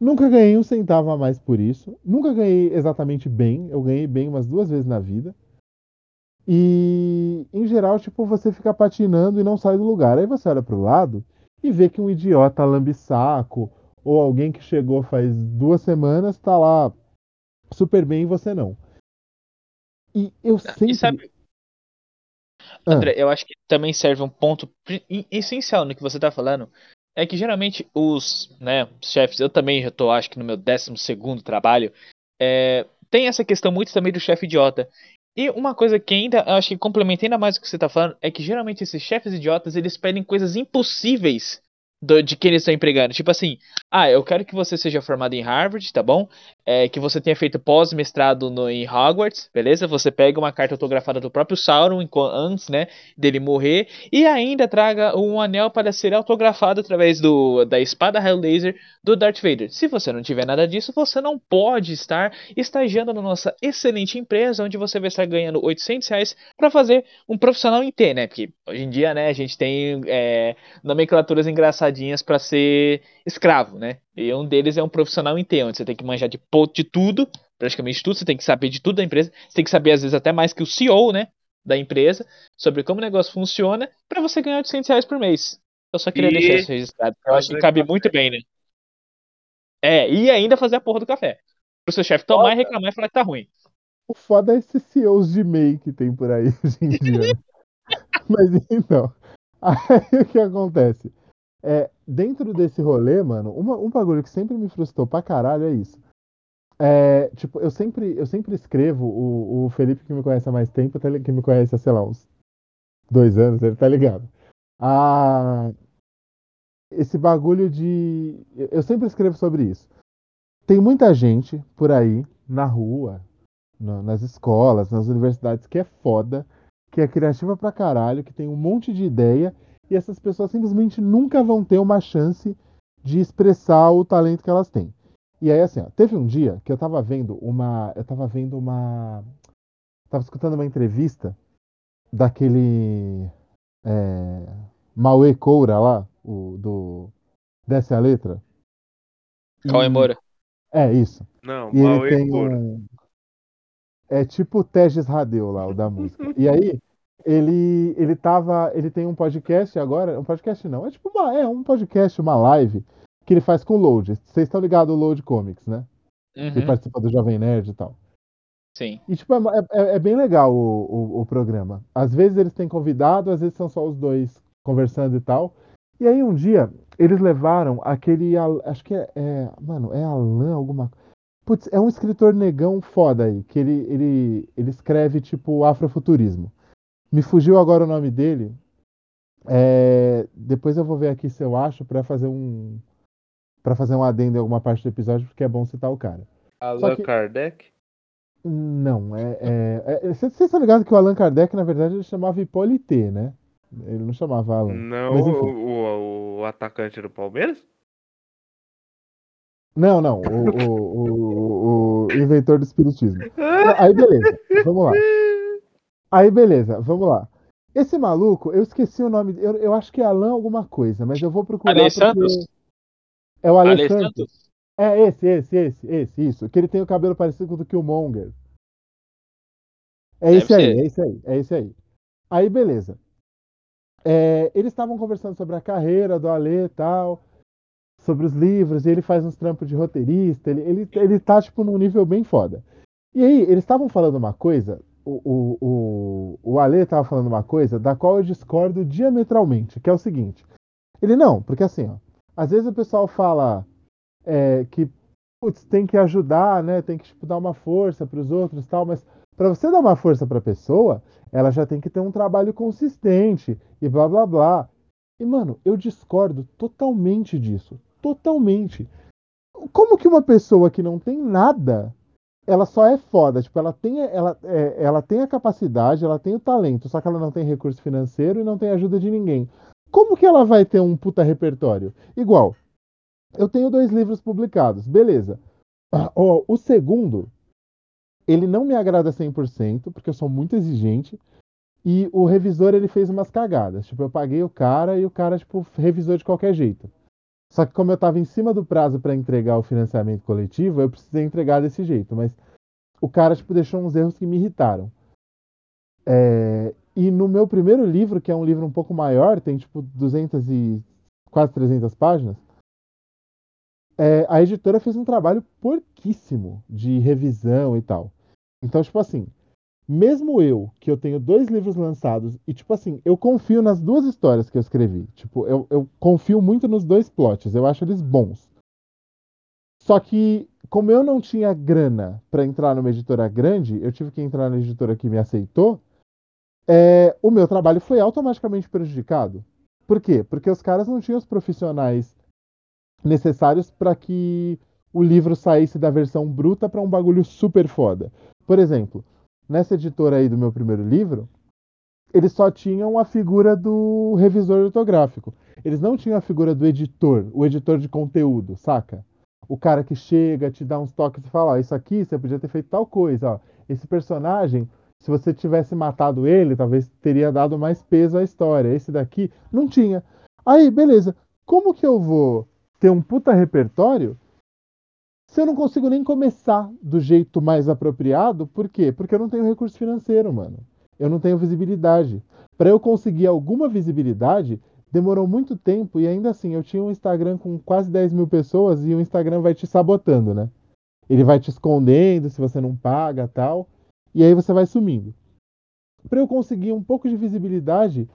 Nunca ganhei um centavo a mais por isso. Nunca ganhei exatamente bem. Eu ganhei bem umas duas vezes na vida. E, em geral, tipo, você fica patinando e não sai do lugar. Aí você olha pro lado e vê que um idiota lambe-saco ou alguém que chegou faz duas semanas tá lá super bem e você não. E eu sempre. E sabe, Ah. André, eu acho que também serve um ponto essencial no que você tá falando. É que geralmente os, né, chefes, eu também já tô, acho que no meu 12 segundo trabalho, é, tem essa questão muito também do chefe idiota. E uma coisa que ainda, acho que complementa ainda mais o que você tá falando, é que geralmente esses chefes idiotas, eles pedem coisas impossíveis do- de quem eles estão empregando. Tipo assim, ah, eu quero que você seja formado em Harvard, tá bom? É, que você tenha feito pós-mestrado em Hogwarts, beleza? Você pega uma carta autografada do próprio Sauron antes, né, dele morrer, e ainda traga um anel para ser autografado através do, da espada laser do Darth Vader. Se você não tiver nada disso, você não pode estar estagiando na nossa excelente empresa, onde você vai estar ganhando 800 reais para fazer um profissional em T, né? Porque hoje em dia, né, a gente tem é, nomenclaturas engraçadinhas para ser escravo, né? E um deles é um profissional em T, onde você tem que manjar de, de tudo, praticamente tudo, você tem que saber de tudo da empresa, você tem que saber às vezes até mais que o CEO, né, da empresa, sobre como o negócio funciona, para você ganhar 800 reais por mês. Eu só queria E deixar isso registrado, eu acho que cabe café. muito bem, né? É, e ainda fazer a porra do café. Pro seu chefe tomar e reclamar e falar que tá ruim. O foda é esses CEOs de MEI que tem por aí hoje em dia. Mas então, aí o que acontece? É, dentro desse rolê, mano, uma- um bagulho que sempre me frustrou pra caralho é isso. É, tipo, eu sempre, eu sempre escrevo, o, o Felipe que me conhece há mais tempo, tá que me conhece há, sei lá, uns dois anos, ele tá ligado. Ah, esse bagulho de. eu- sempre escrevo sobre isso. Tem muita gente por aí, na rua, na- nas escolas, nas universidades, que é foda, que é criativa pra caralho, que tem um monte de ideia, e essas pessoas simplesmente nunca vão ter uma chance de expressar o talento que elas têm. E aí, assim, ó, teve um dia que eu tava vendo uma. Eu tava vendo uma. Tava escutando uma entrevista daquele. É, Mauê Coura lá, o do. Desce a letra. Cauê Moura. É, isso. Não, E Mauê tem Moura. um. É tipo o Teges Radeu lá, o da música. E aí, ele, ele tava. Ele tem um podcast agora. Um podcast não, é tipo uma, é um podcast, uma live, que ele faz com o Load. Vocês estão ligados ao Load Comics, né? Ele Uhum. participa do Jovem Nerd e tal. Sim. E, tipo, é, é- é bem legal o, o, o programa. Às vezes eles têm convidado, às vezes são só os dois conversando e tal. E aí um dia eles levaram aquele. Acho que é. é- mano, é Alan alguma Putz, é um escritor negão foda aí, que ele, ele, ele escreve tipo afrofuturismo. Me fugiu agora o nome dele. É, depois eu vou ver aqui se eu acho pra fazer um para fazer um adendo em alguma parte do episódio, porque é bom citar o cara. Allan que- Kardec? Não, é. é, é- Vocês estão ligados que o Allan Kardec, na verdade, ele chamava Hippolyte, né? Ele não chamava Allan. Não, Mas, o, o, o atacante do Palmeiras? Não, não, o, o, o, o inventor do espiritismo. Aí beleza, vamos lá. Aí beleza, vamos lá. Esse maluco, eu esqueci o nome, eu, eu acho que é Alan alguma coisa, mas eu vou procurar Ale porque é o Ale Ale Santos. Santos? É esse, esse, esse, esse, isso. Que ele tem o cabelo parecido com o do Killmonger. É Deve esse aí, ser. é esse aí, é esse aí. Aí, beleza. É, eles estavam conversando sobre a carreira do Ale e tal, sobre os livros, e ele faz uns trampos de roteirista, ele, ele, ele tá, tipo, num nível bem foda. E aí, eles estavam falando uma coisa, o, o, o, o Ale tava falando uma coisa da qual eu discordo diametralmente, que é o seguinte. Ele, não, porque assim, ó, às vezes o pessoal fala é, que putz, tem que ajudar, né? Tem que tipo, dar uma força para os outros, tal. Mas para você dar uma força para a pessoa, ela já tem que ter um trabalho consistente e blá blá blá. E mano, eu discordo totalmente disso, totalmente. Como que uma pessoa que não tem nada, ela só é foda, tipo, ela tem, ela, é, ela tem a capacidade, ela tem o talento, só que ela não tem recurso financeiro e não tem ajuda de ninguém. Como que ela vai ter um puta repertório? Igual, eu tenho dois livros publicados, beleza. Ó, o segundo, ele não me agrada 100%, porque eu sou muito exigente. E o revisor, ele fez umas cagadas. Tipo, eu paguei o cara e o cara, tipo, revisou de qualquer jeito. Só que como eu tava em cima do prazo para entregar o financiamento coletivo, eu precisei entregar desse jeito. Mas o cara, tipo, deixou uns erros que me irritaram. É, E no meu primeiro livro, que é um livro um pouco maior, tem, tipo, 200 e... quase 300 páginas, é, a editora fez um trabalho porquíssimo de revisão e tal. Então, tipo assim, mesmo eu, que eu tenho dois livros lançados, e tipo assim, eu confio nas duas histórias que eu escrevi. Tipo, eu, eu confio muito nos dois plots, eu acho eles bons. Só que, como eu não tinha grana pra entrar numa editora grande, eu tive que entrar na editora que me aceitou, é, o meu trabalho foi automaticamente prejudicado. Por quê? Porque os caras não tinham os profissionais necessários para que o livro saísse da versão bruta para um bagulho super foda. Por exemplo, nessa editora aí do meu primeiro livro, eles só tinham a figura do revisor ortográfico. Eles não tinham a figura do editor, o editor de conteúdo, saca? O cara que chega, te dá uns toques e fala: ó, isso aqui você podia ter feito tal coisa, ó. Esse personagem, se você tivesse matado ele, talvez teria dado mais peso à história. Esse daqui não tinha. Aí, beleza. Como que eu vou ter um puta repertório se eu não consigo nem começar do jeito mais apropriado? Por quê? Porque eu não tenho recurso financeiro, mano. Eu não tenho visibilidade. Para eu conseguir alguma visibilidade, demorou muito tempo e ainda assim eu tinha um Instagram com quase 10 mil pessoas e o Instagram vai te sabotando, né? Ele vai te escondendo se você não paga tal. E aí você vai sumindo. Para eu conseguir um pouco de visibilidade,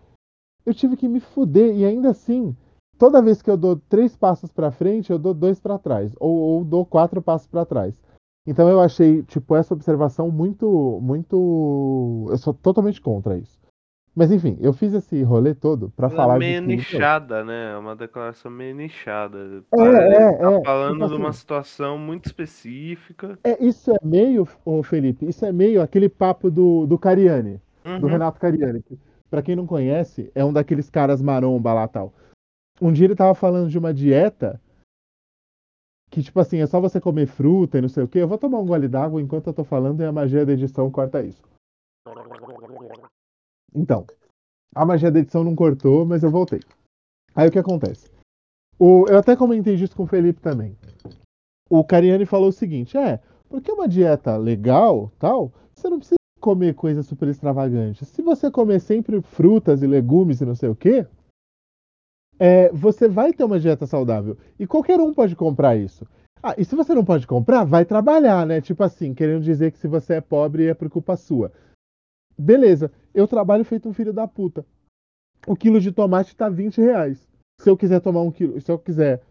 eu tive que me fuder e ainda assim toda vez que eu dou três passos para frente, eu dou dois para trás, ou, ou, dou quatro passos para trás. Então eu achei, tipo, essa observação muito, muito, eu sou totalmente contra isso. Mas enfim, eu fiz esse rolê todo para Ela falar é meio de que, nichada, né? É uma declaração meio nichada. É, Parece é, que tá é. falando Tipo de uma assim, situação muito específica. é, isso é meio, ô Felipe, isso é meio aquele papo do, do Cariani, do Uhum. Renato Cariani. que, Pra quem não conhece, é um daqueles caras maromba lá tal. Um dia ele tava falando de uma dieta que, tipo assim, é só você comer fruta e não sei o quê. Eu vou tomar um gole d'água enquanto eu tô falando e a magia da edição corta isso. Então, a magia da edição não cortou, mas eu voltei. Aí o que acontece? O, eu até comentei disso com o Felipe também. O Cariani falou o seguinte: é, porque uma dieta legal, tal, você não precisa comer coisas super extravagantes. Se você comer sempre frutas e legumes e não sei o quê, é, você vai ter uma dieta saudável. E qualquer um pode comprar isso. Ah, e se você não pode comprar, vai trabalhar, né? Tipo assim, querendo dizer que se você é pobre é por culpa sua. Beleza, eu trabalho feito um filho da puta. O quilo de tomate tá 20 reais. Se eu quiser tomar um quilo, se eu quiser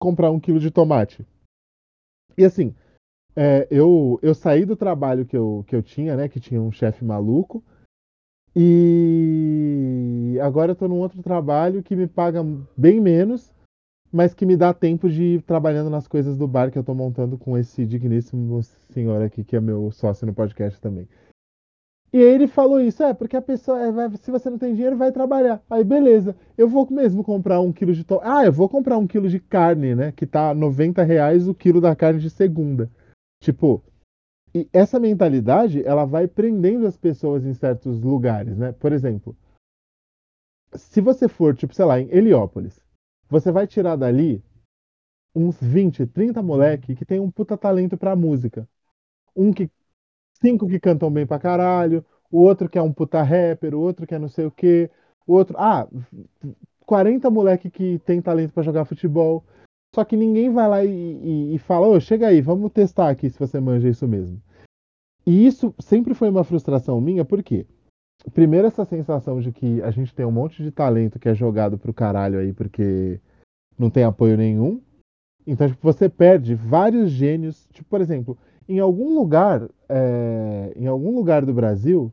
comprar um quilo de tomate. E assim, é, eu, eu saí do trabalho que eu, que eu tinha, né? Que tinha um chefe maluco. E agora eu tô num outro trabalho que me paga bem menos, mas que me dá tempo de ir trabalhando nas coisas do bar que eu tô montando com esse digníssimo senhor aqui, que é meu sócio no podcast também. E aí ele falou isso, é, porque a pessoa, é, vai- se você não tem dinheiro, vai trabalhar. Aí beleza, eu vou mesmo comprar um quilo de to... Ah, eu vou comprar um quilo de carne, né? Que tá 90 reais o quilo da carne de segunda. Tipo, e essa mentalidade, ela vai prendendo as pessoas em certos lugares, né? Por exemplo, se você for, tipo, sei lá, em Heliópolis, você vai tirar dali uns 20, 30 moleque que tem um puta talento pra música. Um que cinco que cantam bem pra caralho, o outro que é um puta rapper, o outro que é não sei o quê, o outro, ah, 40 moleque que tem talento pra jogar futebol. Só que ninguém vai lá e, e- e fala, ô, chega aí, vamos testar aqui se você manja isso mesmo. E isso sempre foi uma frustração minha, por quê? Primeiro, essa sensação de que a gente tem um monte de talento que é jogado pro caralho aí porque não tem apoio nenhum. Então, tipo, você perde vários gênios. Tipo, por exemplo, em algum lugar, é, em algum lugar do Brasil,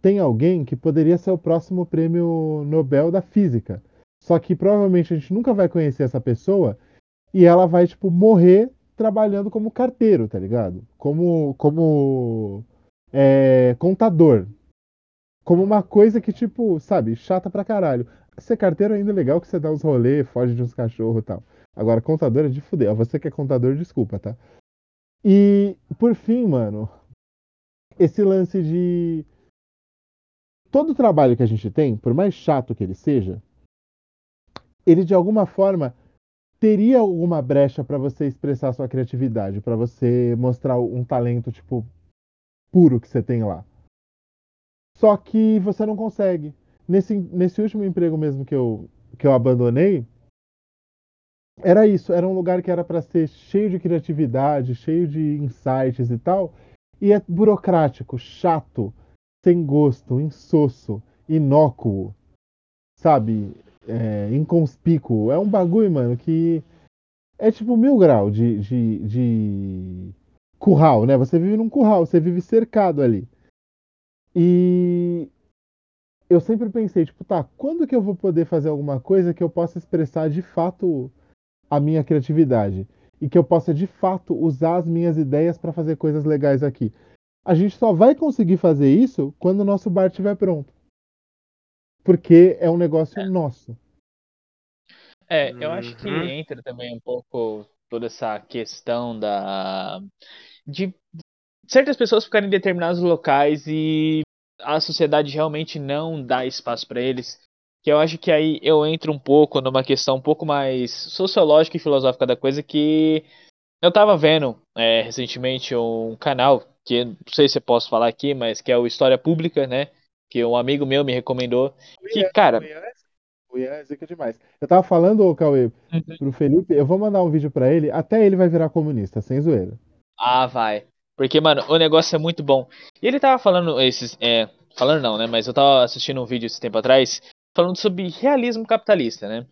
tem alguém que poderia ser o próximo prêmio Nobel da Física. Só que provavelmente a gente nunca vai conhecer essa pessoa e ela vai, tipo, morrer trabalhando como carteiro, tá ligado? Como, como é, contador. Como uma coisa que, tipo, sabe, chata pra caralho. Ser carteiro ainda é legal que você dá uns rolê, foge de uns cachorros e tal. Agora, contador é de fuder. Você que é contador, desculpa, tá? E, por fim, mano, esse lance de. Todo trabalho que a gente tem, por mais chato que ele seja, ele de alguma forma teria alguma brecha pra você expressar sua criatividade, pra você mostrar um talento, tipo, puro que você tem lá. Só que você não consegue. Nesse, nesse último emprego mesmo que eu, que eu abandonei, era isso. Era um lugar que era para ser cheio de criatividade, cheio de insights e tal. E é burocrático, chato, sem gosto, insosso, inócuo, sabe? É, inconspícuo. É um bagulho, mano, que é tipo mil grau de, de, de curral, né? Você vive num curral, você vive cercado ali. E eu sempre pensei, tipo, tá, quando que eu vou poder fazer alguma coisa que eu possa expressar de fato a minha criatividade e que eu possa de fato usar as minhas ideias para fazer coisas legais aqui? A gente só vai conseguir fazer isso quando o nosso bar estiver pronto. Porque é um negócio nosso. É, eu acho que Uhum. entra também um pouco toda essa questão da de certas pessoas ficarem em determinados locais e a sociedade realmente não dá espaço para eles. Que eu acho que aí eu entro um pouco numa questão um pouco mais sociológica e filosófica da coisa que eu tava vendo é, recentemente um canal que eu não sei se eu posso falar aqui, mas que é o História Pública, né? Que um amigo meu me recomendou. Que, cara, O Ian é zica demais. Eu tava falando, ô Cauê, pro Felipe, eu vou mandar um vídeo pra ele, até ele vai virar comunista, sem zoeira. Ah, vai. Porque, mano, o negócio é muito bom. E ele tava falando esses. É, falando não, né? Mas eu tava assistindo um vídeo esse tempo atrás falando sobre realismo capitalista, né?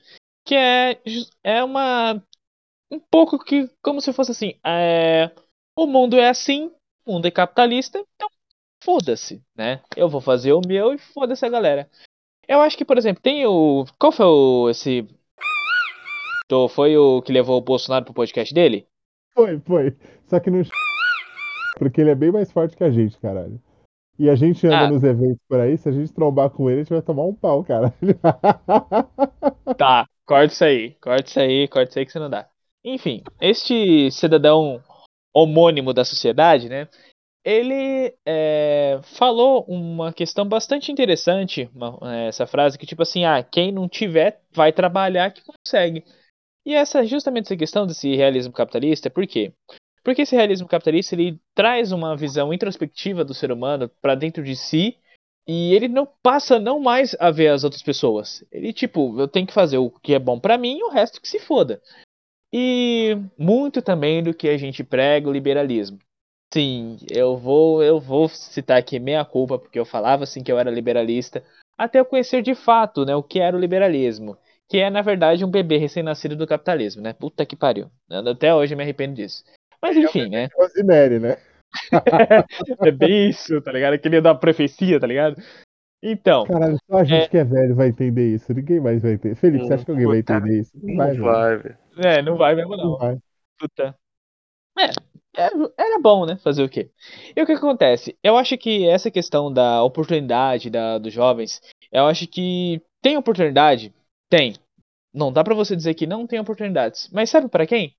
Que é, é uma. Um pouco que. Como se fosse assim. É, o mundo é assim, o mundo é capitalista, então foda-se, né? Eu vou fazer o meu e foda-se a galera. Eu acho que, por exemplo, tem o. Qual foi o. Esse. Tô- Foi o que levou o Bolsonaro pro podcast dele? Foi, foi. Só que não. Porque ele é bem mais forte que a gente, caralho. E a gente anda Ah. nos eventos por aí, se a gente trombar com ele, a gente vai tomar um pau, caralho. Tá, corta isso aí, corta isso aí, corta isso aí que você não dá. Enfim, este cidadão homônimo da sociedade, né? Ele é, falou uma questão bastante interessante, uma- é, essa frase que tipo assim, ah, quem não tiver vai trabalhar que consegue. E essa justamente essa questão desse realismo capitalista, por quê? Porque esse realismo capitalista ele traz uma visão introspectiva do ser humano para dentro de si e ele não passa não mais a ver as outras pessoas. Ele tipo, eu tenho que fazer o que é bom pra mim e o resto que se foda. E muito também do que a gente prega o liberalismo. Sim, eu vou eu vou citar aqui meia culpa porque eu falava assim que eu era liberalista, até eu conhecer de fato, né, o que era o liberalismo, que é na verdade um bebê recém-nascido do capitalismo, né? Puta que pariu. Até hoje eu me arrependo disso. Mas enfim, né? Rosemary, né? É bem isso, tá ligado? Aquele da profecia, tá ligado? Então, Caralho, só a gente É. que é velho vai entender isso. Ninguém mais vai entender. Felipe, você acha que alguém vai Puta, entender isso? Não Não vai, velho. vai, velho. é, não vai mesmo Não não. vai. Puta. É, era, era bom, né? Fazer o quê? E o que acontece? Eu acho que essa questão da oportunidade da, dos jovens, eu acho que tem oportunidade? Tem. Não dá pra você dizer que não tem oportunidades. Mas sabe pra quem?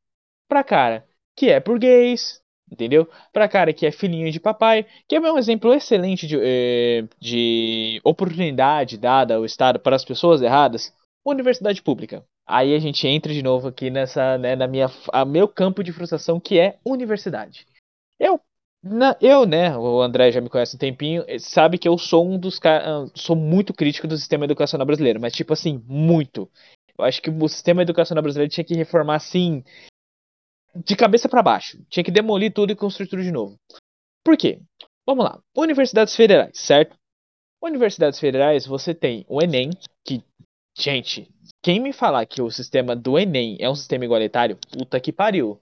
Pra cara que é burguês, entendeu? Pra cara que é filhinho de papai, que é um exemplo excelente de, eh, de oportunidade dada ao Estado para as pessoas erradas. Universidade pública. Aí a gente entra de novo aqui nessa, né, na minha, a meu campo de frustração que é universidade. Eu, na, eu, né, o André já me conhece um tempinho, sabe que eu sou um dos caras, sou muito crítico do sistema educacional brasileiro, mas tipo assim, muito. Eu acho que o sistema educacional brasileiro tinha que reformar assim, de cabeça para baixo. Tinha que demolir tudo e construir tudo de novo. Por quê? Vamos lá. Universidades federais, certo? Universidades federais, você tem o Enem, que, gente, quem me falar que o sistema do Enem é um sistema igualitário, puta que pariu.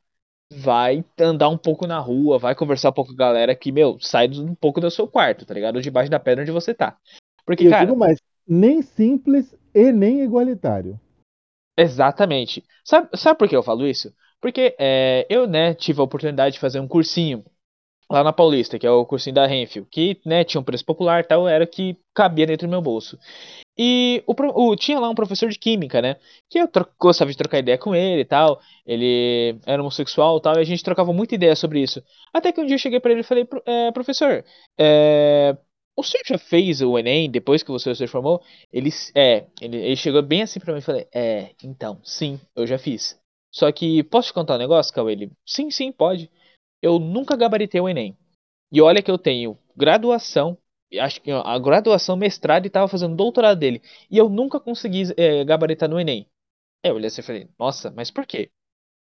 Vai andar um pouco na rua, vai conversar um pouco com a galera que, meu, sai um pouco do seu quarto, tá ligado? Ou debaixo da pedra onde você tá. Porque, eu cara, digo mais, nem simples e nem igualitário. Exatamente. Sabe, sabe por que eu falo isso? Porque é, eu, né, tive a oportunidade de fazer um cursinho lá na Paulista, que é o cursinho da Renfield, que, né, tinha um preço popular tal, era que cabia dentro do meu bolso. E o, o- tinha lá um professor de química, né, que eu gostava de trocar ideia com ele e tal, ele era homossexual e tal, e a gente trocava muita ideia sobre isso. Até que um dia eu cheguei pra ele e falei, "Pro- é, professor, é, o senhor já fez o Enem depois que você se formou? Ele, é, ele, ele chegou bem assim pra mim e falei, é, então, sim, eu já fiz. Só que, posso te contar um negócio, Cauê? Ele, sim, sim, pode. Eu nunca gabaritei o Enem. E olha que eu tenho graduação, acho que a graduação, mestrado e tava fazendo doutorado dele. E eu nunca consegui é, gabaritar no Enem. Eu olhei assim e falei, nossa, mas por quê?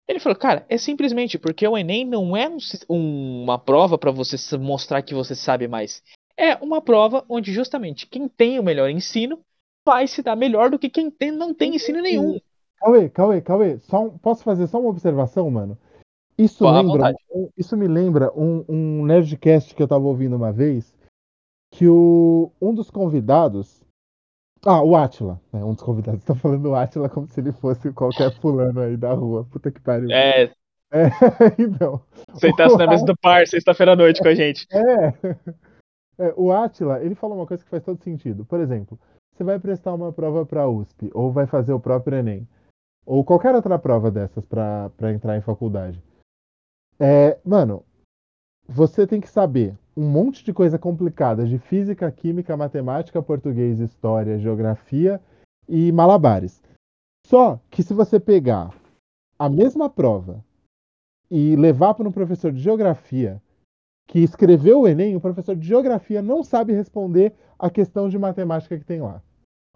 Ele falou, cara, é simplesmente porque o Enem não é um um- uma prova pra você mostrar que você sabe mais. É uma prova onde justamente quem tem o melhor ensino vai se dar melhor do que quem tem- não tem ensino nenhum. Cauê, Cauê, Cauê, só um- posso fazer só uma observação, mano? Isso Pô, lembra, isso me lembra um, um Nerdcast que eu tava ouvindo uma vez, que o, um dos convidados, ah, o Atila, né, um dos convidados, tô falando o Atila como se ele fosse qualquer fulano aí da rua, puta que pariu. É, É, então, sentasse na mesa do par sexta-feira à noite com a gente. É. É, o Atila, ele falou uma coisa que faz todo sentido. Por exemplo, você vai prestar uma prova para USP, ou vai fazer o próprio Enem, ou qualquer outra prova dessas para entrar em faculdade. É, mano, você tem que saber um monte de coisa complicada de física, química, matemática, português, história, geografia e malabares. Só que se você pegar a mesma prova e levar para um professor de geografia que escreveu o Enem, o professor de geografia não sabe responder a questão de matemática que tem lá.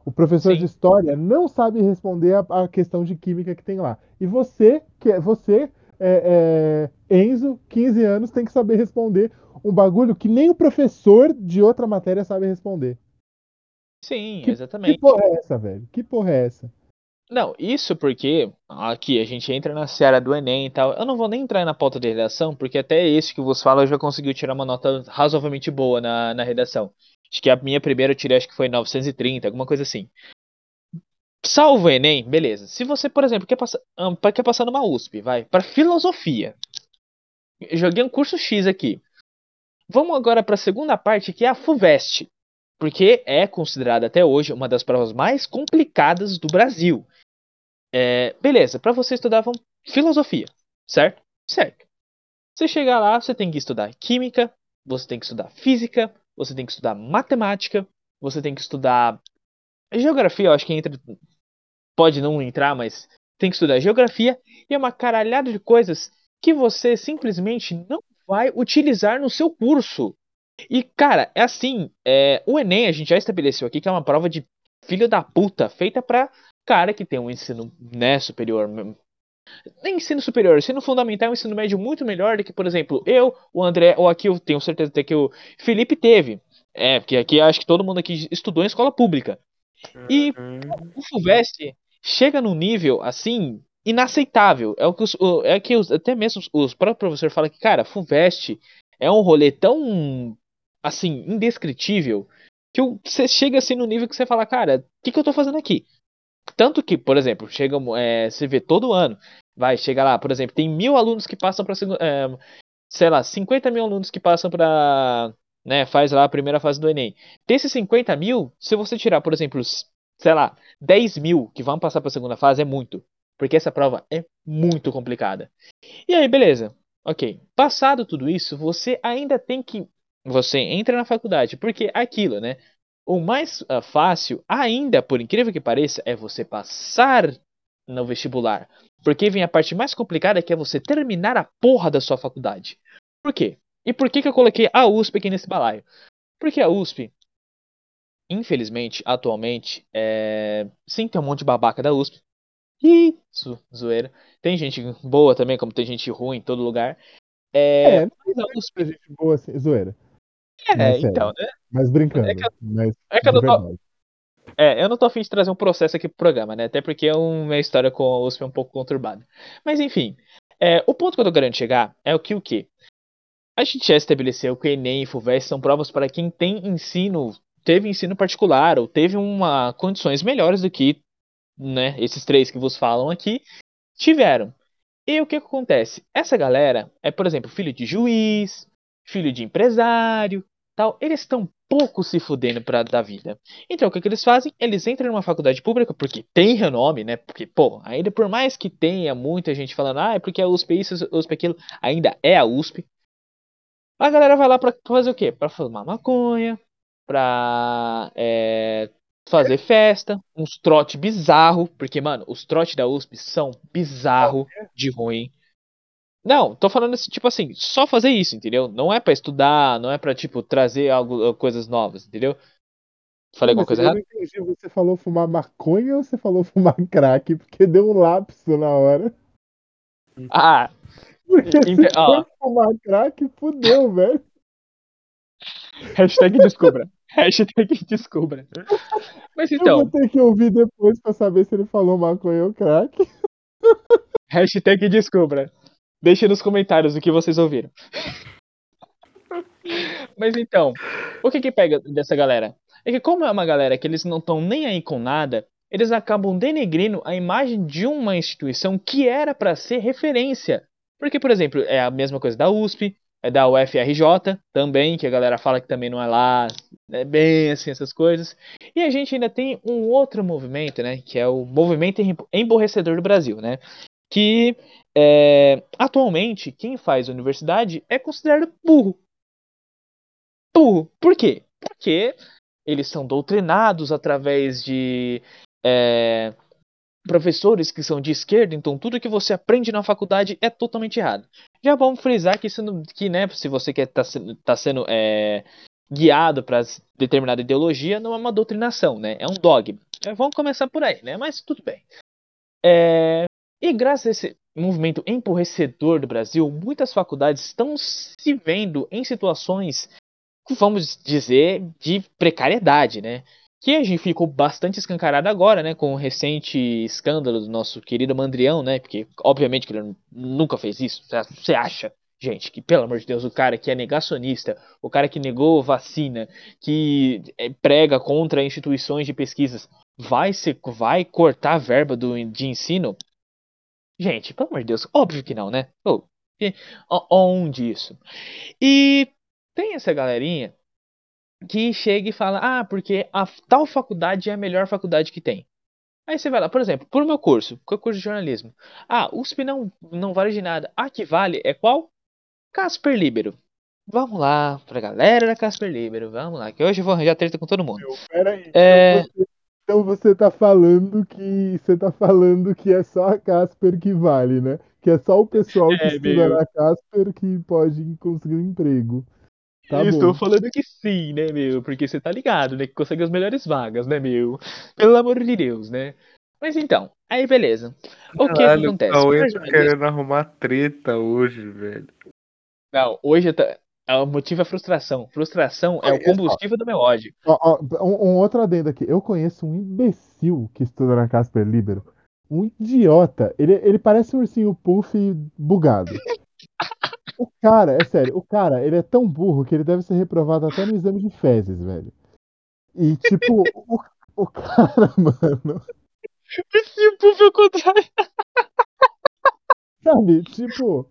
O professor Sim. de história não sabe responder a, a questão de química que tem lá. E você, que é você, é, é, Enzo, 15 anos, tem que saber responder um bagulho que nem o professor de outra matéria sabe responder. Sim, Que, exatamente. que porra é essa, velho? Que porra é essa? Não, isso porque aqui a gente entra na seara do Enem e tal. Eu não vou nem entrar na pauta de redação, porque até esse que vos fala eu já consegui tirar uma nota razoavelmente boa na, na redação. Acho que a minha primeira eu tirei, acho que foi 930, alguma coisa assim. Salvo o Enem, beleza. Se você, por exemplo, quer passar, pa- quer passar numa USP, vai, para filosofia. Joguei um curso X aqui. Vamos agora para a segunda parte, que é a FUVEST. Porque é considerada até hoje uma das provas mais complicadas do Brasil. É, beleza, para você estudar filosofia, certo? Certo. Você chegar lá, você tem que estudar química, você tem que estudar física, você tem que estudar matemática, você tem que estudar geografia, eu acho que entra pode não entrar, mas tem que estudar geografia e é uma caralhada de coisas que você simplesmente não vai utilizar no seu curso. E, cara, é assim, é, o Enem a gente já estabeleceu aqui que é uma prova de filho da puta, feita pra cara que tem um ensino né, superior Nem ensino superior, ensino fundamental é um ensino médio muito melhor do que, por exemplo, eu, o André, ou aqui eu tenho certeza até que o Felipe teve. É, porque aqui acho que todo mundo aqui estudou em escola pública. E Hum, o FUVEST chega num nível assim inaceitável. É o que os, é que os- até mesmo os, os próprios professores falam que, cara, FUVEST é um rolê tão assim indescritível que você chega assim no nível que você fala, cara, o que, que eu tô fazendo aqui? Tanto que, por exemplo, chega, é, você vê todo ano, vai, chega lá, por exemplo, tem mil alunos que passam para sei lá, 50 mil alunos que passam para, né, faz lá a primeira fase do Enem. Desses 50 mil, se você tirar, por exemplo, sei lá, 10 mil que vão passar para a segunda fase, é muito. Porque essa prova é muito complicada. E aí, beleza. Ok. Passado tudo isso, você ainda tem que. Você entra na faculdade. Porque aquilo, né? O mais ah, fácil, ainda, por incrível que pareça, é você passar no vestibular. Porque vem a parte mais complicada que é você terminar a porra da sua faculdade. Por quê? E por que, que eu coloquei a USP aqui nesse balaio? Porque a USP, infelizmente, atualmente, é... sim, tem um monte de babaca da USP. Zo- zoeira. Tem gente boa também, como tem gente ruim em todo lugar. É, É, mas a USP, muita gente boa assim, zoeira. é, mais sério. então, né? Mas brincando. É que eu- mas é que eu não tô-. É, eu não tô afim de trazer um processo aqui pro programa, né? Até porque é uma história com a USP é um pouco conturbada. Mas enfim, é, o ponto que eu tô querendo chegar é o que o quê? A gente já estabeleceu que Enem e FUVEST são provas para quem tem ensino, teve ensino particular ou teve uma condições melhores do que, né, esses três que vos falam aqui tiveram. E o que, que acontece? Essa galera é, por exemplo, filho de juiz, filho de empresário, tal. Eles estão pouco se fudendo pra, da vida. Então, o que, que eles fazem? Eles entram numa faculdade pública porque tem renome, né? Porque, pô, ainda por mais que tenha muita gente falando, ah, é porque a USP isso, USP aquilo, ainda é a USP. A galera vai lá pra fazer o quê? Pra fumar maconha, pra é, fazer festa, uns trote bizarro, porque, mano, os trote da USP são bizarro de ruim. Não, tô falando assim, tipo assim, só fazer isso, entendeu? Não é pra estudar, não é pra, tipo, trazer algo, coisas novas, entendeu? Falei alguma coisa eu errada? não entendi. Você falou fumar maconha ou você falou fumar crack? Porque deu um lapso na hora. Ah, Porque Ente- se for fumar crack, fudeu, velho. Hashtag descubra. Hashtag descubra. Mas Eu então, vou ter que ouvir depois pra saber se ele falou maconha ou crack. hashtag descubra. Deixe nos comentários o que vocês ouviram. Mas então, o que que pega dessa galera? É que como é uma galera que eles não estão nem aí com nada, eles acabam denegrindo a imagem de uma instituição que era para ser referência. Porque, por exemplo, é a mesma coisa da USP, é da UFRJ também, que a galera fala que também não é lá, é bem assim essas coisas. E a gente ainda tem um outro movimento, né, que é o movimento emborrecedor do Brasil, né? Que é, atualmente quem faz universidade é considerado burro. Burro. Por quê? Porque eles são doutrinados através de é, professores que são de esquerda, então tudo que você aprende na faculdade é totalmente errado. Já vamos frisar que, não- que né, se você quer estar sendo, tá sendo é, guiado para determinada ideologia, não é uma doutrinação, né? É um dogma. É, vamos começar por aí, né? Mas tudo bem. É, e graças a esse movimento empurrecedor do Brasil, muitas faculdades estão se vendo em situações, vamos dizer, de precariedade, né? Que a gente ficou bastante escancarado agora, né? Com o recente escândalo do nosso querido Mandrião, né? Porque, obviamente, que ele nunca fez isso. Você acha, gente, que, pelo amor de Deus, o cara que é negacionista, o cara que negou vacina, que eh, prega contra instituições de pesquisas, vai, ser, vai cortar a verba do, de ensino? Gente, pelo amor de Deus, óbvio que não, né? Oh, onde isso? E tem essa galerinha que chega e fala: Ah, porque a tal faculdade é a melhor faculdade que tem. Aí você vai lá, por exemplo, por meu curso, que é o curso de jornalismo. Ah, USP não, não vale de nada. A que vale é qual? Casper Libero. Vamos lá, pra galera da Casper Libero, vamos lá, que hoje eu vou arranjar treta com todo mundo. Meu, peraí. É. Então, você, então você tá falando que. Você tá falando que é só a Casper que vale, né? Que é só o pessoal que É, estuda meu. na Casper que pode conseguir um emprego. Tá Eu bom. estou falando que sim, né, meu? Porque você tá ligado, né? Que consegue as melhores vagas, né, meu? Pelo amor de Deus, né? Mas então, aí beleza. O que, que Caralho, o acontece? Cauê Pra tá querendo arrumar treta hoje, velho. Não, hoje eu tá- é, o motivo é frustração. Frustração é o Olha, combustível do meu ódio. Ó, ó, um, um outro adendo aqui. Eu conheço um imbecil que estuda na Casper Libero. Um idiota. Ele, ele parece um ursinho puff bugado. O cara, é sério, o cara, ele é tão burro que ele deve ser reprovado até no exame de fezes, velho. E, tipo, o, o cara, mano, Se o puff é o contrário. sabe? Tipo.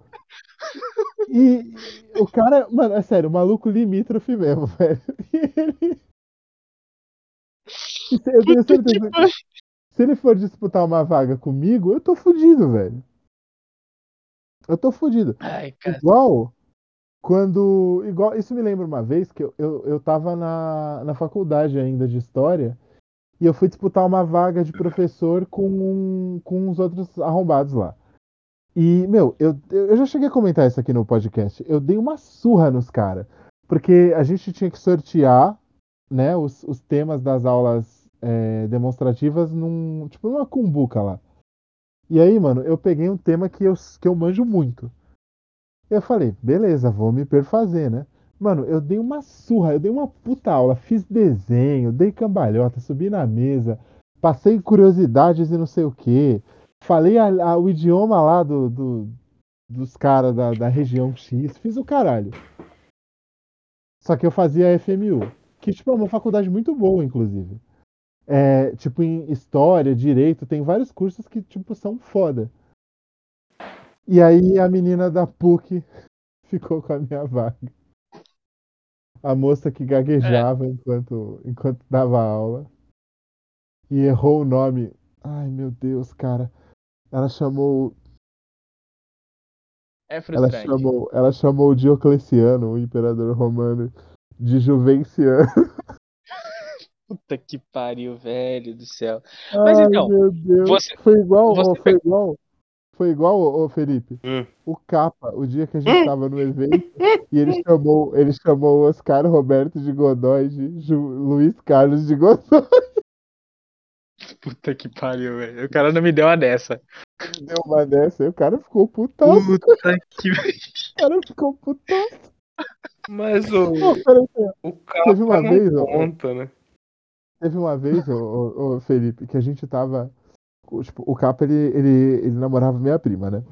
E o cara, mano, é sério, o maluco limítrofe mesmo, velho. E ele. Eu tenho certeza que se ele for disputar uma vaga comigo, eu tô fudido, velho. Eu tô fudido. Ai, cara. Igual quando. Igual, isso me lembra uma vez que eu, eu, eu tava na, na faculdade ainda de história e eu fui disputar uma vaga de professor com, um, com uns outros arrombados lá. E, meu, eu, eu já cheguei a comentar isso aqui no podcast. Eu dei uma surra nos caras. Porque a gente tinha que sortear né, os, os temas das aulas é, demonstrativas num. Tipo, numa cumbuca lá. E aí, mano, eu peguei um tema que eu, que eu manjo muito. Eu falei, beleza, vou me perfazer, né? Mano, eu dei uma surra, eu dei uma puta aula, fiz desenho, dei cambalhota, subi na mesa, passei curiosidades e não sei o quê. Falei a- a- o idioma lá do, do- dos caras da, da região X, fiz o caralho. Só que eu fazia FMU, que tipo, é uma faculdade muito boa, inclusive. É, tipo, em história, direito, tem vários cursos que, tipo, são foda. E aí a menina da PUC ficou com a minha vaga. A moça que gaguejava enquanto, enquanto dava aula. E errou o nome. Ai, meu Deus, cara. Ela chamou. É Ela chamou, ela chamou o Diocleciano, o imperador romano, de Juvenciano. Puta que pariu, velho do céu. Mas Ai, então, meu Deus. você- foi igual, você ó, foi igual. Foi igual, ô, Felipe. Hum. O Capa, o dia que a gente tava no evento, e ele chamou, ele chamou o Oscar Roberto de Godoy de Ju- Luiz Carlos de Godoy. Puta que pariu, velho. O cara não me deu uma dessa. Deu uma dessa, aí o cara ficou putaço. Puta que. O cara ficou putaço. Mas o, Pô, peraí, o capa Teve uma não vez, ó, conta, né? Teve uma vez, ô, Felipe, que a gente tava. o- Tipo, o Capa, ele, ele, ele namorava minha prima, né?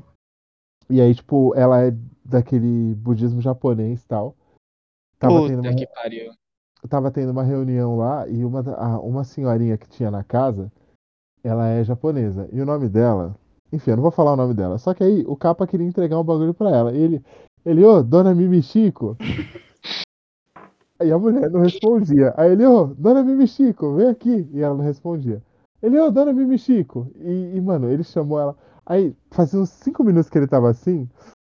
E aí, tipo, ela é daquele budismo japonês e tal. Tava tendo, Puta uma, que pariu. tava tendo uma reunião lá e uma, uma senhorinha que tinha na casa, ela é japonesa. E o nome dela. Enfim, eu não vou falar o nome dela. Só que aí o Capa queria entregar um bagulho pra ela. E ele, ele, ô, dona Mimi Chico. Aí a mulher não respondia. Aí ele, ô, dona Mimi Chico, vem aqui. E ela não respondia. Ele, ô, dona Mimi Chico. E, e, mano, ele chamou ela. Aí, fazia uns cinco minutos que ele tava assim,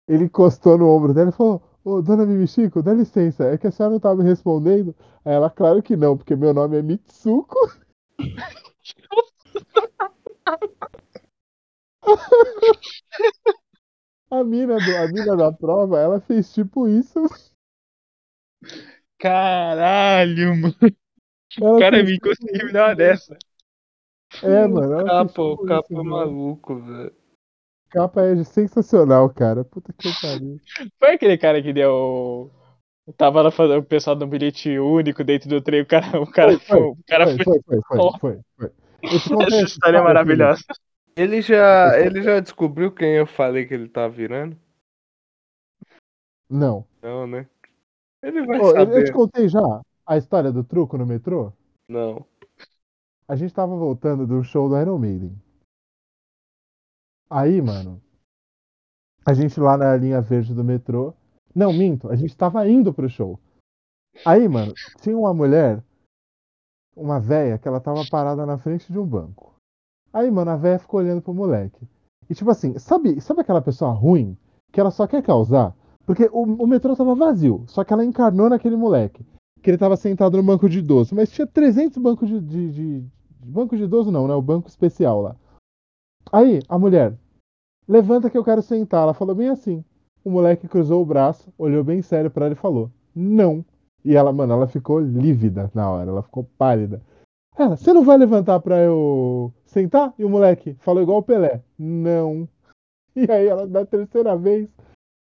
ele encostou no ombro dela e falou, ô, dona Mimi Chico, dá licença, é que a senhora não tava me respondendo? Aí ela, claro que não, porque meu nome é Mitsuko. A mina, do, a mina da prova, ela fez tipo isso. Caralho, mano. O cara me conseguiu me dar uma dessa. É, mano. Capa, o capa é maluco, velho. Capa é sensacional, cara. Puta que pariu. Foi aquele cara que deu. Tava lá fazendo o pessoal do bilhete único dentro do trem. O cara, o cara, Foi, foi, o cara Foi, foi. foi, foi, Essa história é Felipe. maravilhosa. Ele já, ele já descobriu quem eu falei que ele tá virando? Não. Não, né? Ele vai Ô, eu, eu saber. te contei já a história do truco no metrô? Não. A gente tava voltando do show do Iron Maiden. Aí, mano, a gente lá na linha verde do metrô. Não, minto, a gente tava indo pro show. Aí, mano, tinha uma mulher, uma véia, que ela tava parada na frente de um banco. Aí, mano, a véia ficou olhando pro moleque. E tipo assim, sabe, sabe aquela pessoa ruim que ela só quer causar? Porque o, o metrô tava vazio, só que ela encarnou naquele moleque. Que ele tava sentado no banco de idoso. Mas tinha 300 bancos de, de, de- de- Banco de idoso não, né? O banco especial lá. Aí, a mulher, levanta que eu quero sentar. Ela falou bem assim. O moleque cruzou o braço, olhou bem sério pra ela e falou: Não. E ela, mano, ela ficou lívida na hora, ela ficou pálida. Ela, você não vai levantar pra eu sentar? E o moleque falou igual o Pelé. Não. E aí ela, da terceira vez,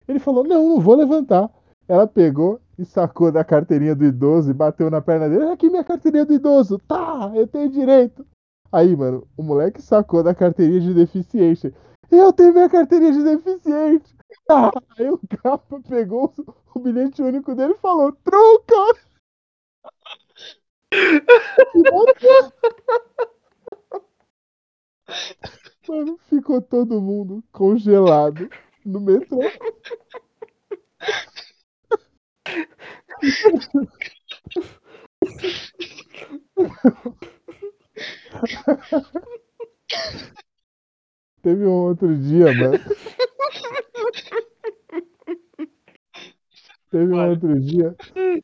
ele falou, não, não vou levantar. Ela pegou e sacou da carteirinha do idoso e bateu na perna dele. Aqui minha carteirinha do idoso. Tá, eu tenho direito. Aí, mano, o moleque sacou da carteirinha de deficiente. Eu tenho minha carteirinha de deficiente. Tá. Aí o capa pegou o bilhete único dele e falou, truca! Mano, ficou todo mundo congelado no metrô. Teve um outro dia, mano. Teve um outro dia.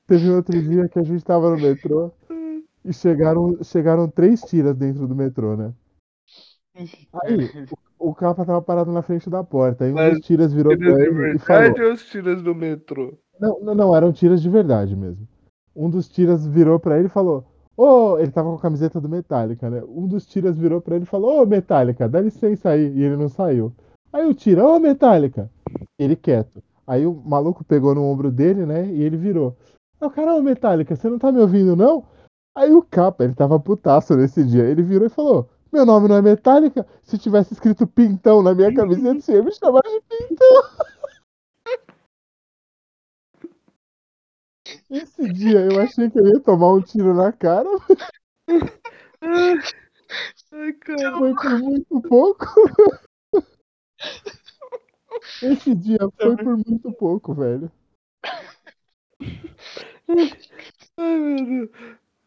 Teve um outro dia que a gente tava no metrô e chegaram, chegaram três tiras dentro do metrô, né? Aí, o, o capa tava parado na frente da porta. Aí um dos tiras virou Tiras pra ele e falou. ou os tiras do metrô? Não, não, não, eram tiras de verdade mesmo. Um dos tiras virou pra ele e falou: Ô, ele tava com a camiseta do Metallica, né? Um dos tiras virou pra ele e falou: Ô, Metallica, dá licença aí. E ele não saiu. Aí o tira: Ô, Metallica. Ele quieto. Aí o maluco pegou no ombro dele, né? E ele virou: Ô, cara, ô, Metallica, você não tá me ouvindo, não? Aí o capa, ele tava putaço nesse dia. Ele virou e falou: Meu nome não é Metallica? Se tivesse escrito Pintão na minha camiseta, você ia me chamar de Pintão. Esse dia eu achei que eu ia tomar um tiro na cara, Ai, cara. foi por muito pouco. Esse dia foi por muito pouco, velho. Ai, meu Deus.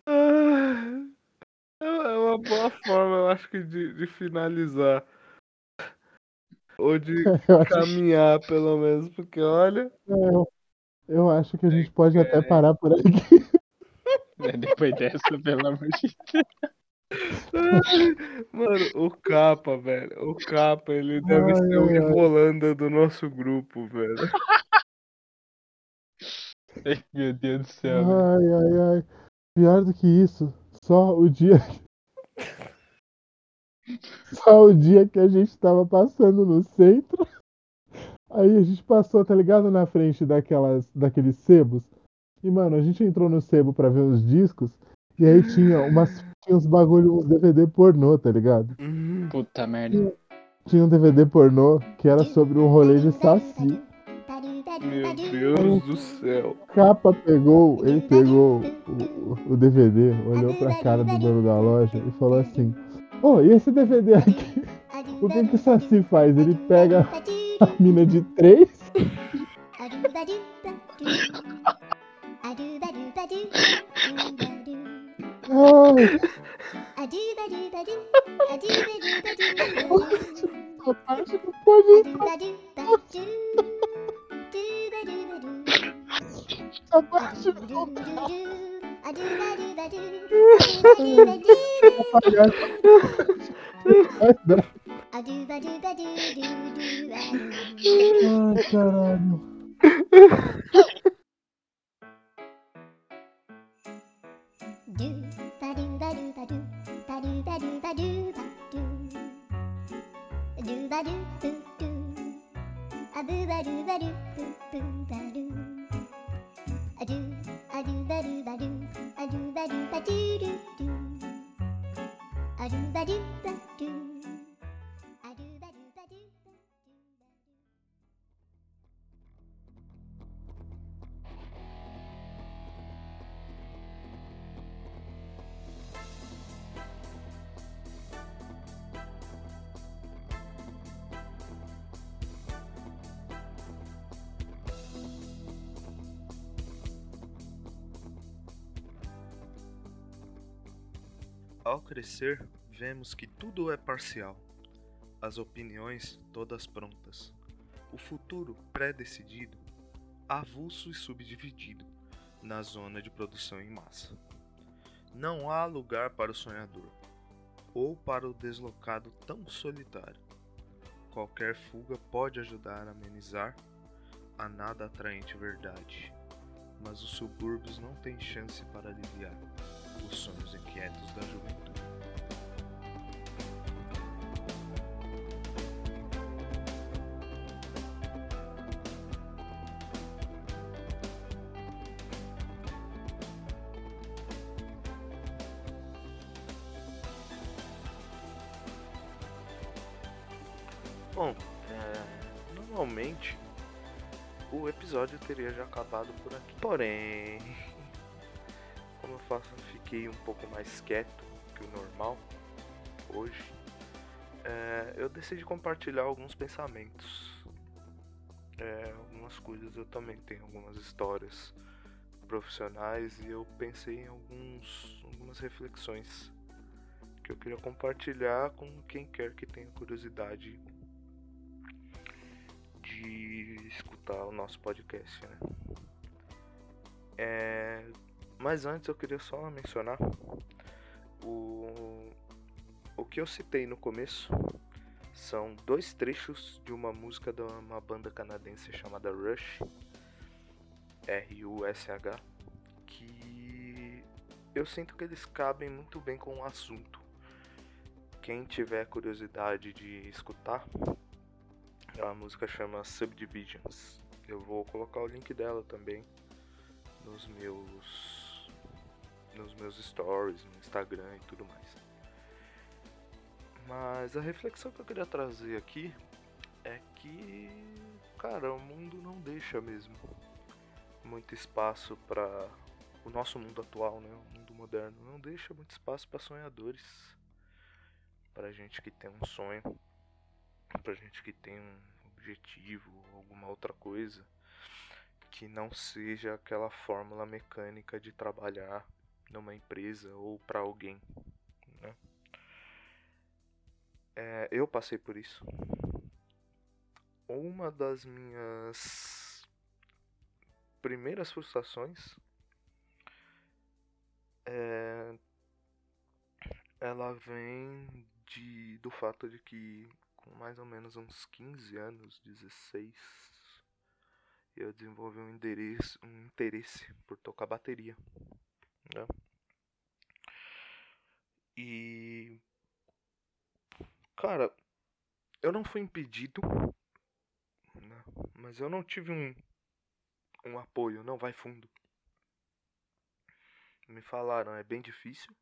Ah, É uma boa forma, eu acho que, de, de finalizar. Ou de caminhar, pelo menos, porque olha. eu, eu acho que a gente pode até parar por aqui. É, Depois dessa, pelo amor de Mano, o capa, velho. O capa, ele deve Ai, ser o ai. Rivolanda do nosso grupo, velho. Deus. Meu Deus do céu. velho. Ai, ai, ai. Pior do que isso, só o dia. Só o dia que a gente tava passando no centro. Aí a gente passou, tá ligado? Na frente daquelas, daqueles sebos. E, mano, a gente entrou no sebo pra ver os discos. E aí tinha umas, tinha uns bagulho, uns DVD pornô, tá ligado? Hum, Puta merda. Tinha um DVD pornô que era sobre um rolê de saci. Meu Deus do céu. Capa pegou, ele pegou o, o- DVD, olhou pra cara do dono da loja e falou assim: Ô, e esse DVD aqui? O que, que o Saci faz? Ele pega a mina de três Ai, essa parte não pode entrar. Ai, Oh Do ba do do do, a do ba do ba do do do ba do do ba do ba do, a do ba do ba do do do, a do ba do ba do. Ao crescer, vemos que tudo é parcial. As opiniões todas prontas. O futuro pré-decidido, avulso e subdividido na zona de produção em massa. Não há lugar para o sonhador ou para o deslocado tão solitário. Qualquer fuga pode ajudar a amenizar a nada atraente verdade. mas os subúrbios não têm chance para aliviar os sonhos inquietos da juventude. Bom, é, normalmente o episódio teria já acabado por aqui. Porém, como eu faço, fiquei um pouco mais quieto que o normal hoje, é, eu decidi compartilhar alguns pensamentos. É, algumas coisas eu também tenho algumas histórias profissionais e eu pensei em alguns, algumas reflexões que eu queria compartilhar com quem quer que tenha curiosidade de escutar o nosso podcast, né? É, mas antes eu queria só mencionar o, o que eu citei no começo são dois trechos de uma música de uma banda canadense chamada Rush, R-U-S-H, que eu sinto que eles cabem muito bem com o assunto. Quem tiver curiosidade de escutar, a música chama Subdivisions. Eu vou colocar o link dela também nos meus nos meus stories, no Instagram e tudo mais. Mas a reflexão que eu queria trazer aqui é que, cara, o mundo não deixa mesmo muito espaço para o nosso mundo atual, né? O mundo moderno não deixa muito espaço para sonhadores, para gente que tem um sonho pra gente que tem um objetivo, alguma outra coisa que não seja aquela fórmula mecânica de trabalhar numa empresa ou para alguém. Né? É, eu passei por isso. Uma das minhas primeiras frustrações é, ela vem de, do fato de que com mais ou menos uns 15 anos, 16, eu desenvolvi um interesse, um interesse por tocar bateria. Né? E. Cara, eu não fui impedido, né? mas eu não tive um, um apoio, não vai fundo. Me falaram, é bem difícil,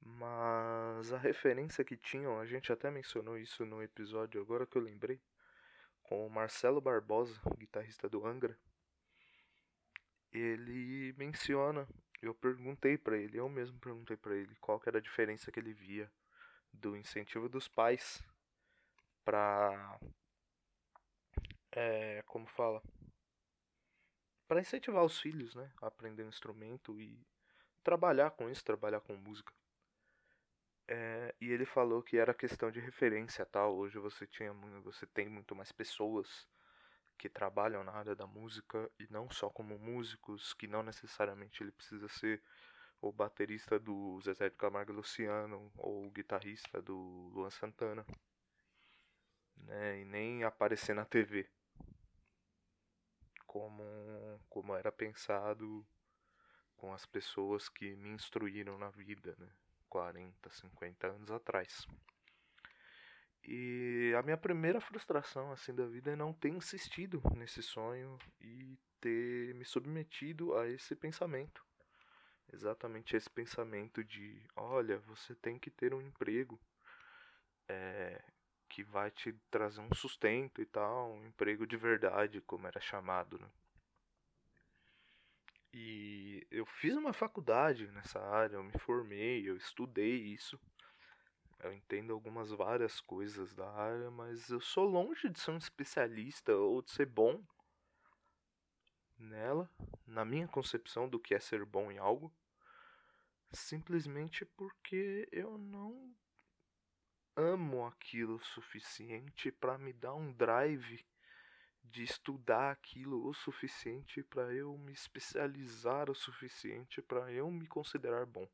mas a referência que tinham, a gente até mencionou isso no episódio, agora que eu lembrei, com o Marcelo Barbosa, guitarrista do Angra. Ele menciona, eu perguntei para ele, eu mesmo perguntei para ele qual era a diferença que ele via do incentivo dos pais para é, como fala, para incentivar os filhos, né, a aprender um instrumento e trabalhar com isso, trabalhar com música. É, e ele falou que era questão de referência tal. Hoje você tinha você tem muito mais pessoas que trabalham na área da música e não só como músicos, que não necessariamente ele precisa ser o baterista do Zezé de Camargo Luciano ou o guitarrista do Luan Santana, né? E nem aparecer na TV como como era pensado com as pessoas que me instruíram na vida, né? 40, 50 anos atrás. E a minha primeira frustração assim da vida é não ter insistido nesse sonho e ter me submetido a esse pensamento. Exatamente esse pensamento de, olha, você tem que ter um emprego é, que vai te trazer um sustento e tal, um emprego de verdade, como era chamado, né? E eu fiz uma faculdade nessa área, eu me formei, eu estudei isso. Eu entendo algumas várias coisas da área, mas eu sou longe de ser um especialista ou de ser bom nela, na minha concepção do que é ser bom em algo, simplesmente porque eu não amo aquilo o suficiente para me dar um drive de estudar aquilo o suficiente para eu me especializar o suficiente para eu me considerar bom,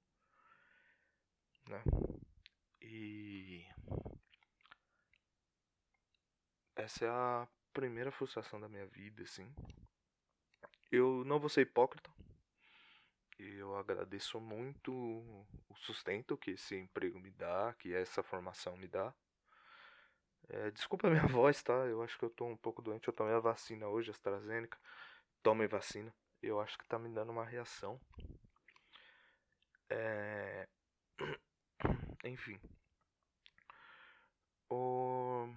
né? E essa é a primeira frustração da minha vida, assim. Eu não vou ser hipócrita. Eu agradeço muito o sustento que esse emprego me dá, que essa formação me dá. É, desculpa a minha voz, tá? Eu acho que eu tô um pouco doente. Eu tomei a vacina hoje, AstraZeneca. Tomei vacina. Eu acho que tá me dando uma reação. É... Enfim. O...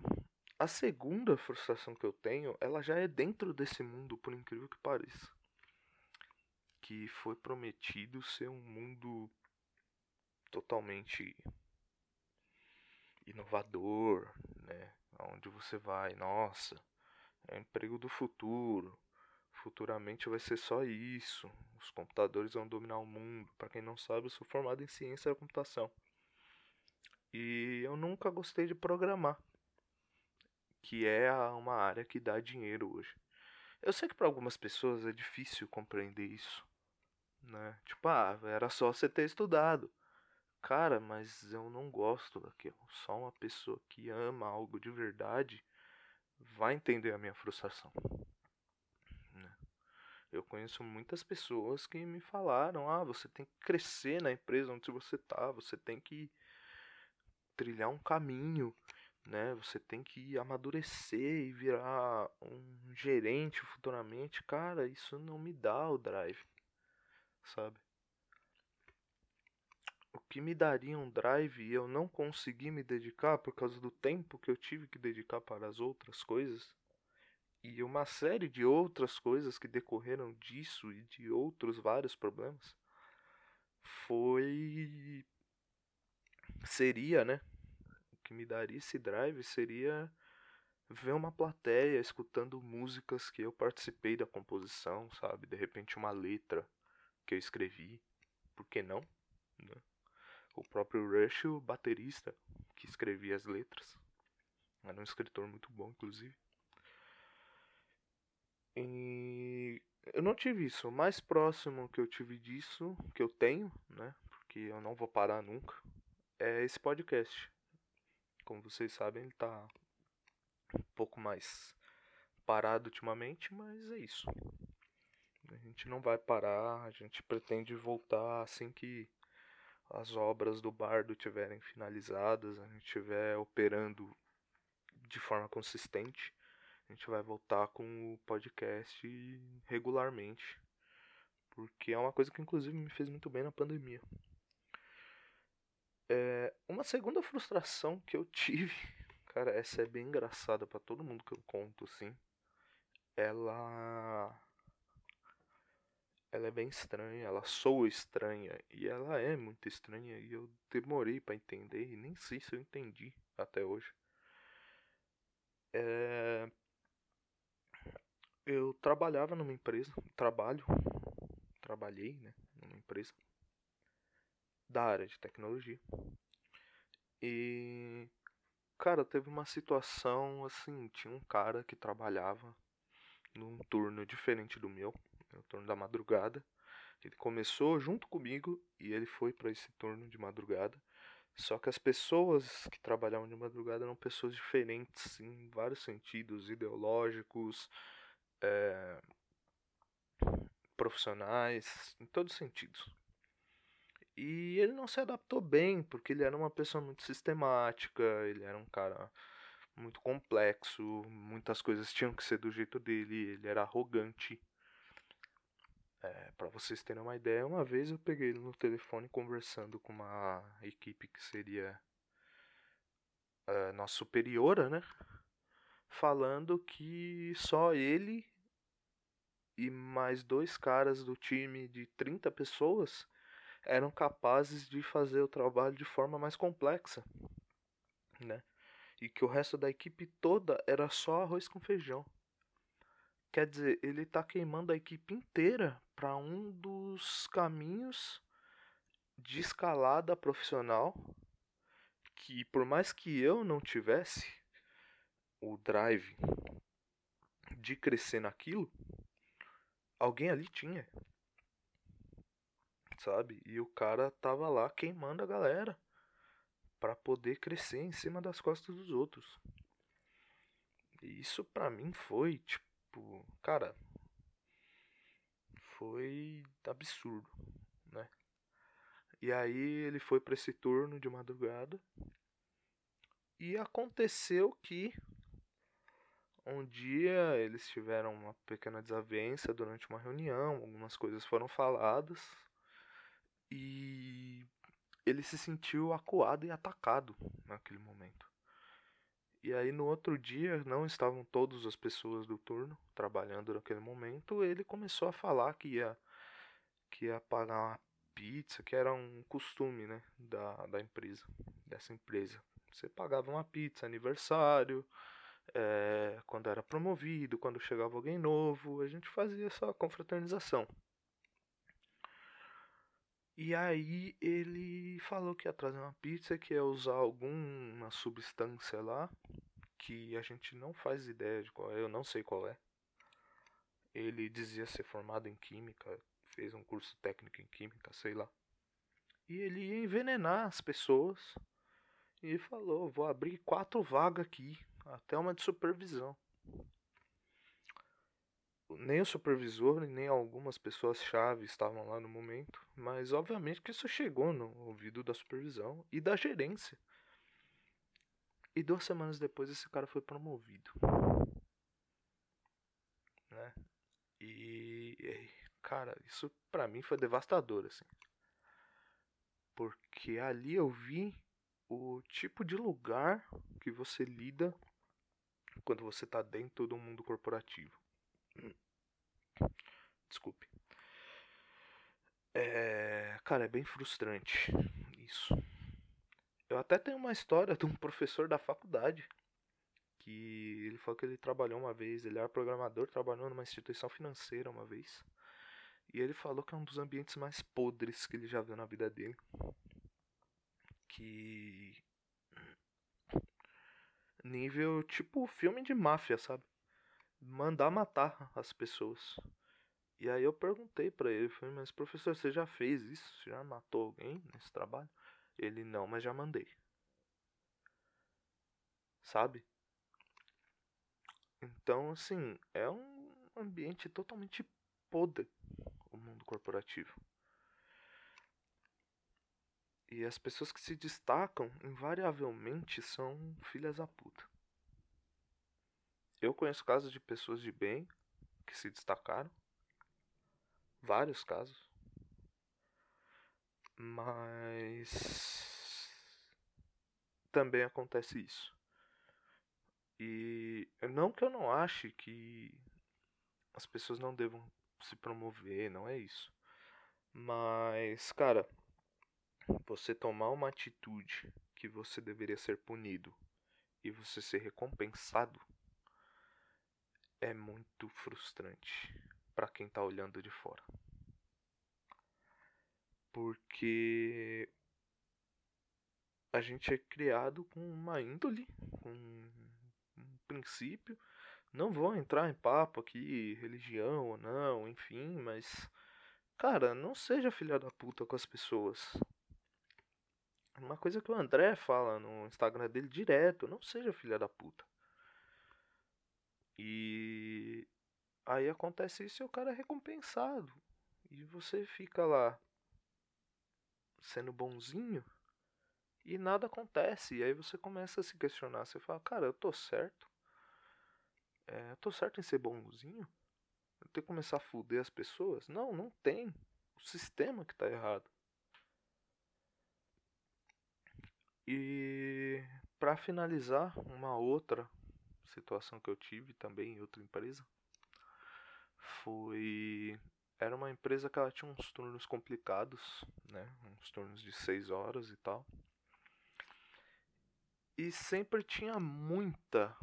A segunda frustração que eu tenho, ela já é dentro desse mundo, por incrível que pareça. Que foi prometido ser um mundo totalmente inovador, né? Onde você vai, nossa, é emprego do futuro. Futuramente vai ser só isso. Os computadores vão dominar o mundo. Para quem não sabe, eu sou formado em ciência da computação. E eu nunca gostei de programar, que é uma área que dá dinheiro hoje. Eu sei que para algumas pessoas é difícil compreender isso, né? Tipo, ah, era só você ter estudado. Cara, mas eu não gosto daquilo. Só uma pessoa que ama algo de verdade vai entender a minha frustração. Né? Eu conheço muitas pessoas que me falaram: ah, você tem que crescer na empresa onde você está, você tem que trilhar um caminho, né? Você tem que amadurecer e virar um gerente futuramente. Cara, isso não me dá o drive, sabe? o que me daria um drive e eu não consegui me dedicar por causa do tempo que eu tive que dedicar para as outras coisas e uma série de outras coisas que decorreram disso e de outros vários problemas foi seria, né? Que me daria esse drive seria ver uma plateia escutando músicas que eu participei da composição, sabe? De repente uma letra que eu escrevi, por que não? Né? o próprio Rush, o baterista que escrevia as letras. Era um escritor muito bom, inclusive. E eu não tive isso. O mais próximo que eu tive disso, que eu tenho, né? Porque eu não vou parar nunca, é esse podcast. Como vocês sabem, ele tá um pouco mais parado ultimamente, mas é isso. A gente não vai parar, a gente pretende voltar assim que as obras do bardo tiverem finalizadas, a gente estiver operando de forma consistente, a gente vai voltar com o podcast regularmente. Porque é uma coisa que inclusive me fez muito bem na pandemia. É, uma segunda frustração que eu tive, cara, essa é bem engraçada para todo mundo que eu conto, assim. Ela ela é bem estranha, ela soa estranha e ela é muito estranha e eu demorei para entender e nem sei se eu entendi até hoje. É... Eu trabalhava numa empresa, trabalho, trabalhei, né, numa empresa da área de tecnologia. E cara, teve uma situação assim, tinha um cara que trabalhava num turno diferente do meu, no turno da madrugada. Ele começou junto comigo e ele foi para esse turno de madrugada. Só que as pessoas que trabalhavam de madrugada eram pessoas diferentes em vários sentidos, ideológicos, é, profissionais, em todos os sentidos. E ele não se adaptou bem, porque ele era uma pessoa muito sistemática, ele era um cara muito complexo, muitas coisas tinham que ser do jeito dele, ele era arrogante. É, para vocês terem uma ideia, uma vez eu peguei ele no telefone conversando com uma equipe que seria uh, nossa superiora, né? Falando que só ele e mais dois caras do time de 30 pessoas eram capazes de fazer o trabalho de forma mais complexa, né? E que o resto da equipe toda era só arroz com feijão. Quer dizer, ele está queimando a equipe inteira para um dos caminhos de escalada profissional que por mais que eu não tivesse o drive de crescer naquilo, alguém ali tinha. Sabe? E o cara tava lá queimando a galera para poder crescer em cima das costas dos outros. E isso para mim foi tipo, cara, Foi absurdo, né? E aí ele foi para esse turno de madrugada. E aconteceu que um dia eles tiveram uma pequena desavença durante uma reunião, algumas coisas foram faladas e ele se sentiu acuado e atacado naquele momento. E aí no outro dia não estavam todas as pessoas do turno trabalhando naquele momento, ele começou a falar que ia que ia pagar uma pizza, que era um costume, né, da, da empresa, dessa empresa. Você pagava uma pizza aniversário, é, quando era promovido, quando chegava alguém novo, a gente fazia essa confraternização. E aí ele falou que ia trazer uma pizza, que ia usar alguma substância lá, que a gente não faz ideia de qual é, eu não sei qual é. Ele dizia ser formado em química, fez um curso técnico em química, sei lá. E ele ia envenenar as pessoas. E falou, vou abrir quatro vagas aqui, até uma de supervisão nem o supervisor nem algumas pessoas-chave estavam lá no momento, mas obviamente que isso chegou no ouvido da supervisão e da gerência. E duas semanas depois esse cara foi promovido. Né? E, cara, isso para mim foi devastador assim. Porque ali eu vi o tipo de lugar que você lida quando você tá dentro do mundo corporativo. Desculpe. É, cara, é bem frustrante isso. Eu até tenho uma história de um professor da faculdade que ele falou que ele trabalhou uma vez, ele era programador, trabalhou numa instituição financeira uma vez. E ele falou que é um dos ambientes mais podres que ele já viu na vida dele. Que nível tipo filme de máfia, sabe? Mandar matar as pessoas. E aí eu perguntei para ele, falei, mas professor, você já fez isso? Você já matou alguém nesse trabalho? Ele, não, mas já mandei. Sabe? Então, assim, é um ambiente totalmente podre o mundo corporativo. E as pessoas que se destacam, invariavelmente, são filhas da puta. Eu conheço casos de pessoas de bem que se destacaram. Vários casos. Mas também acontece isso. E não que eu não ache que as pessoas não devam se promover, não é isso. Mas, cara, você tomar uma atitude que você deveria ser punido e você ser recompensado é muito frustrante para quem tá olhando de fora. Porque a gente é criado com uma índole, com um princípio. Não vou entrar em papo aqui, religião ou não, enfim, mas. Cara, não seja filha da puta com as pessoas. Uma coisa que o André fala no Instagram dele direto: não seja filha da puta. E aí acontece isso e o cara é recompensado. E você fica lá sendo bonzinho e nada acontece. E aí você começa a se questionar. Você fala, cara, eu tô certo? É, eu tô certo em ser bonzinho? Eu tenho que começar a fuder as pessoas? Não, não tem. O sistema que tá errado. E para finalizar, uma outra situação que eu tive também em outra empresa foi era uma empresa que ela tinha uns turnos complicados, né? Uns turnos de seis horas e tal. E sempre tinha muita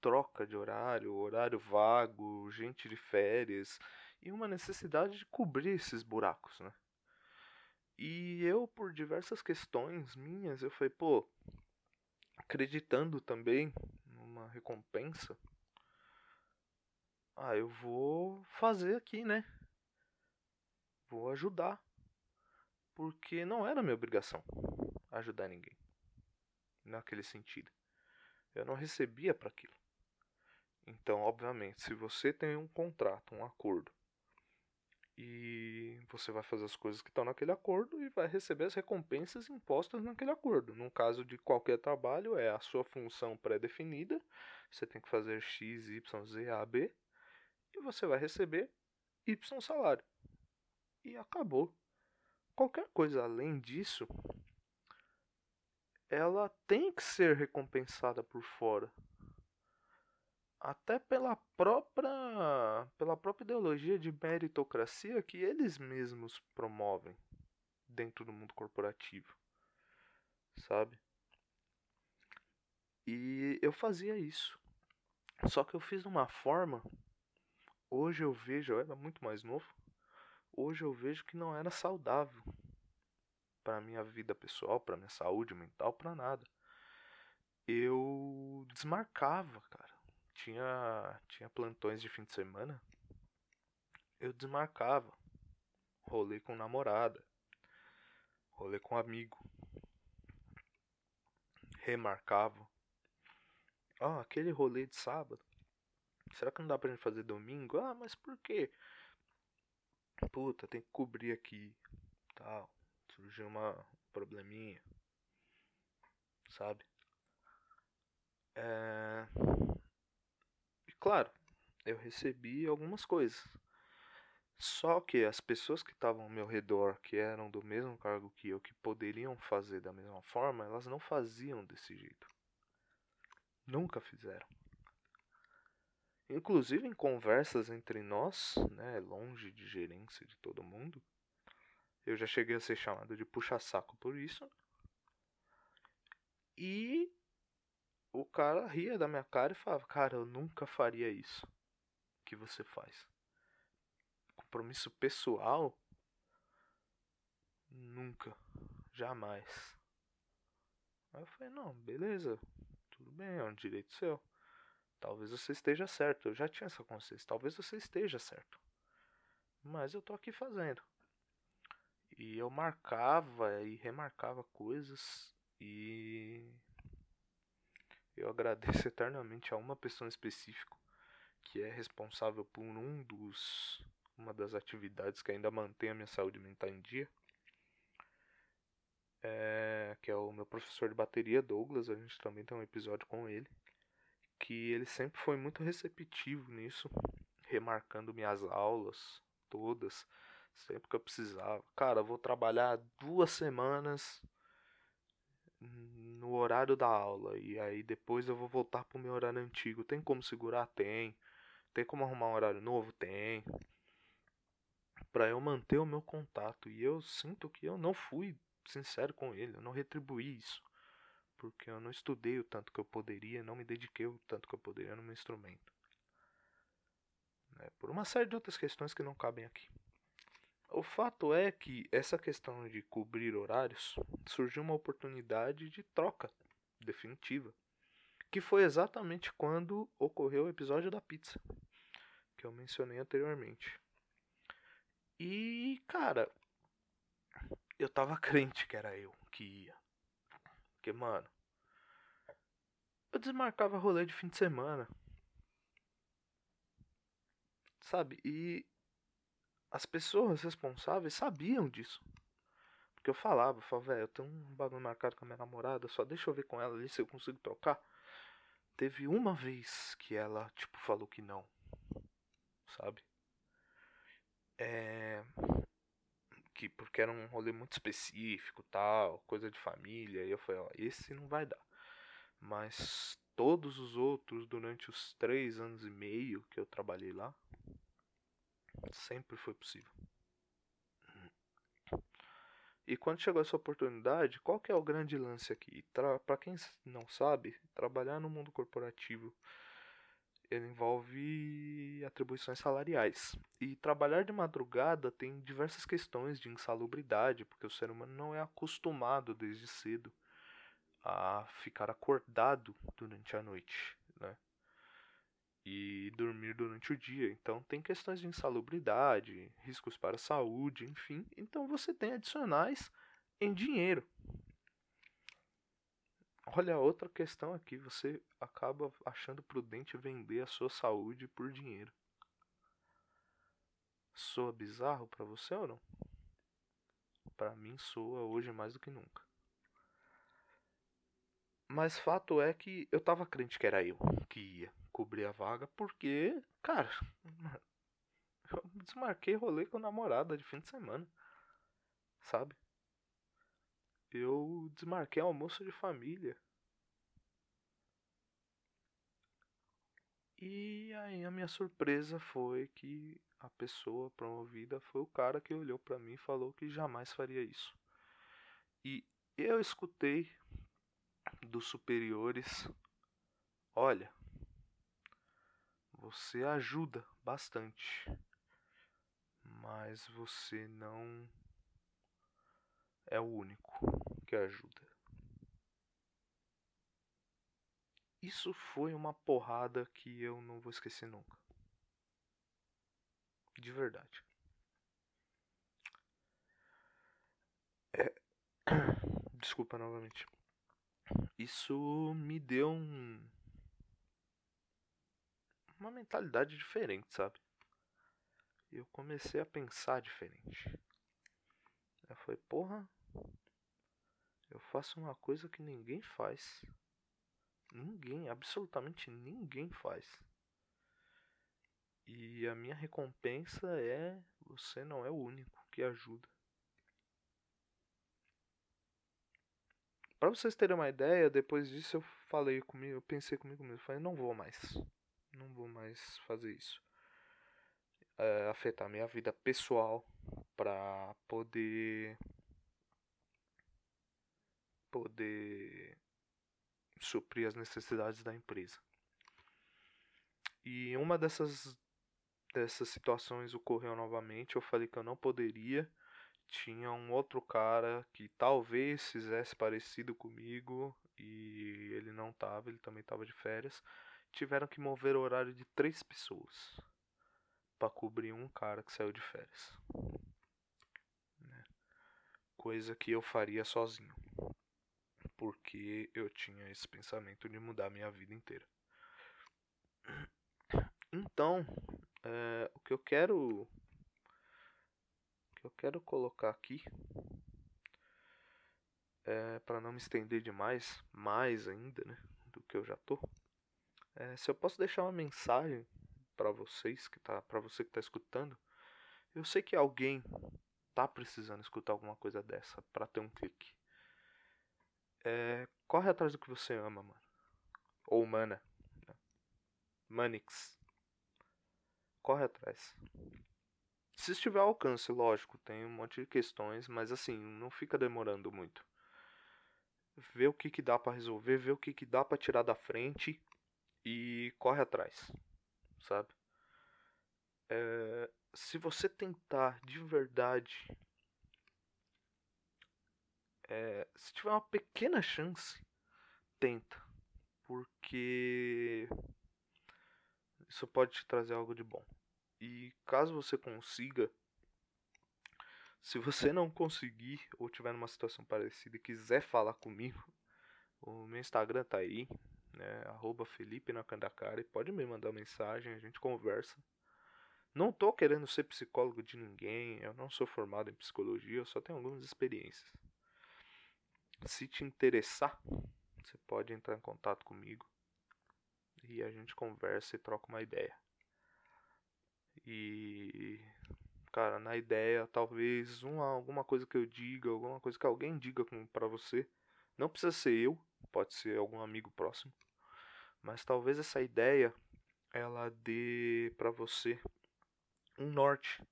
troca de horário, horário vago, gente de férias e uma necessidade de cobrir esses buracos, né? E eu, por diversas questões minhas, eu falei, pô, acreditando também numa recompensa, ah, eu vou fazer aqui, né? Vou ajudar. Porque não era minha obrigação ajudar ninguém. Naquele sentido. Eu não recebia para aquilo. Então, obviamente, se você tem um contrato, um acordo, e você vai fazer as coisas que estão naquele acordo e vai receber as recompensas impostas naquele acordo. No caso de qualquer trabalho, é a sua função pré-definida, você tem que fazer X, Y, Z, A, B, e você vai receber Y salário. E acabou. Qualquer coisa além disso, ela tem que ser recompensada por fora até pela própria pela própria ideologia de meritocracia que eles mesmos promovem dentro do mundo corporativo, sabe? E eu fazia isso. Só que eu fiz de uma forma hoje eu vejo, eu era muito mais novo. Hoje eu vejo que não era saudável para minha vida pessoal, para minha saúde mental, para nada. Eu desmarcava, cara tinha, tinha plantões de fim de semana, eu desmarcava. Rolê com namorada, rolê com amigo. Remarcava. Ó, oh, aquele rolê de sábado. Será que não dá pra gente fazer domingo? Ah, mas por quê? Puta, tem que cobrir aqui. Tal. Surgiu uma probleminha. Sabe? É Claro, eu recebi algumas coisas. Só que as pessoas que estavam ao meu redor, que eram do mesmo cargo que eu, que poderiam fazer da mesma forma, elas não faziam desse jeito. Nunca fizeram. Inclusive em conversas entre nós, né, longe de gerência de todo mundo, eu já cheguei a ser chamado de puxa-saco por isso. E o cara ria da minha cara e falava: Cara, eu nunca faria isso que você faz. Compromisso pessoal? Nunca. Jamais. Aí eu falei: Não, beleza. Tudo bem, é um direito seu. Talvez você esteja certo. Eu já tinha essa consciência. Talvez você esteja certo. Mas eu tô aqui fazendo. E eu marcava e remarcava coisas e eu agradeço eternamente a uma pessoa em específico que é responsável por um dos uma das atividades que ainda mantém a minha saúde mental em dia. É, que é o meu professor de bateria, Douglas. A gente também tem um episódio com ele. Que ele sempre foi muito receptivo nisso, remarcando minhas aulas todas, sempre que eu precisava. Cara, vou trabalhar duas semanas no horário da aula e aí depois eu vou voltar pro meu horário antigo. Tem como segurar? Tem. Tem como arrumar um horário novo? Tem. Para eu manter o meu contato e eu sinto que eu não fui sincero com ele, eu não retribuí isso. Porque eu não estudei o tanto que eu poderia, não me dediquei o tanto que eu poderia no meu instrumento. Né? Por uma série de outras questões que não cabem aqui. O fato é que essa questão de cobrir horários surgiu uma oportunidade de troca definitiva, que foi exatamente quando ocorreu o episódio da pizza, que eu mencionei anteriormente. E, cara, eu tava crente que era eu que ia. Porque, mano, eu desmarcava rolê de fim de semana. Sabe? E as pessoas responsáveis sabiam disso. Porque eu falava, eu falava, velho, eu tenho um bagulho marcado com a minha namorada, só deixa eu ver com ela ali se eu consigo trocar. Teve uma vez que ela, tipo, falou que não. Sabe? É. Que porque era um rolê muito específico, tal, coisa de família. E eu falei, ó, esse não vai dar. Mas todos os outros, durante os três anos e meio que eu trabalhei lá, Sempre foi possível. E quando chegou essa oportunidade, qual que é o grande lance aqui? Para quem não sabe, trabalhar no mundo corporativo envolve atribuições salariais. E trabalhar de madrugada tem diversas questões de insalubridade, porque o ser humano não é acostumado desde cedo a ficar acordado durante a noite? E dormir durante o dia. Então tem questões de insalubridade, riscos para a saúde, enfim. Então você tem adicionais em dinheiro. Olha, outra questão aqui, você acaba achando prudente vender a sua saúde por dinheiro. Soa bizarro pra você ou não? Pra mim soa hoje mais do que nunca. Mas fato é que eu tava crente que era eu que ia cobrir a vaga, porque, cara, eu desmarquei rolê com a namorada de fim de semana. Sabe? Eu desmarquei almoço de família. E aí a minha surpresa foi que a pessoa promovida foi o cara que olhou para mim e falou que jamais faria isso. E eu escutei dos superiores: "Olha, você ajuda bastante, mas você não é o único que ajuda. Isso foi uma porrada que eu não vou esquecer nunca. De verdade. É... Desculpa novamente. Isso me deu um... uma mentalidade diferente, sabe? Eu comecei a pensar diferente. Eu falei, porra, eu faço uma coisa que ninguém faz. Ninguém, absolutamente ninguém faz. E a minha recompensa é você não é o único que ajuda. Para vocês terem uma ideia, depois disso eu falei comigo, eu pensei comigo mesmo, falei, não vou mais. Não vou mais fazer isso. É, afetar minha vida pessoal para poder poder suprir as necessidades da empresa. E uma dessas dessas situações ocorreu novamente, eu falei que eu não poderia. Tinha um outro cara que talvez fizesse parecido comigo e ele não estava, ele também estava de férias. Tiveram que mover o horário de três pessoas para cobrir um cara que saiu de férias. Né? Coisa que eu faria sozinho porque eu tinha esse pensamento de mudar minha vida inteira. Então, é, o que eu quero, que eu quero colocar aqui, é, para não me estender demais, mais ainda, né, do que eu já tô, é, se eu posso deixar uma mensagem para vocês que tá, para você que está escutando, eu sei que alguém tá precisando escutar alguma coisa dessa para ter um clique. É, corre atrás do que você ama, mano. Ou mana. Né? Manix. Corre atrás. Se estiver ao alcance, lógico, tem um monte de questões, mas assim, não fica demorando muito. Vê o que, que dá para resolver, vê o que, que dá para tirar da frente e corre atrás, sabe? É, se você tentar de verdade é, se tiver uma pequena chance, tenta. Porque isso pode te trazer algo de bom. E caso você consiga, se você não conseguir ou tiver numa situação parecida e quiser falar comigo, o meu Instagram tá aí, né? Arroba Felipe Nakandakari. Pode me mandar mensagem, a gente conversa. Não tô querendo ser psicólogo de ninguém, eu não sou formado em psicologia, eu só tenho algumas experiências. Se te interessar, você pode entrar em contato comigo e a gente conversa e troca uma ideia. E cara, na ideia, talvez uma, alguma coisa que eu diga, alguma coisa que alguém diga para você, não precisa ser eu, pode ser algum amigo próximo, mas talvez essa ideia ela dê para você um norte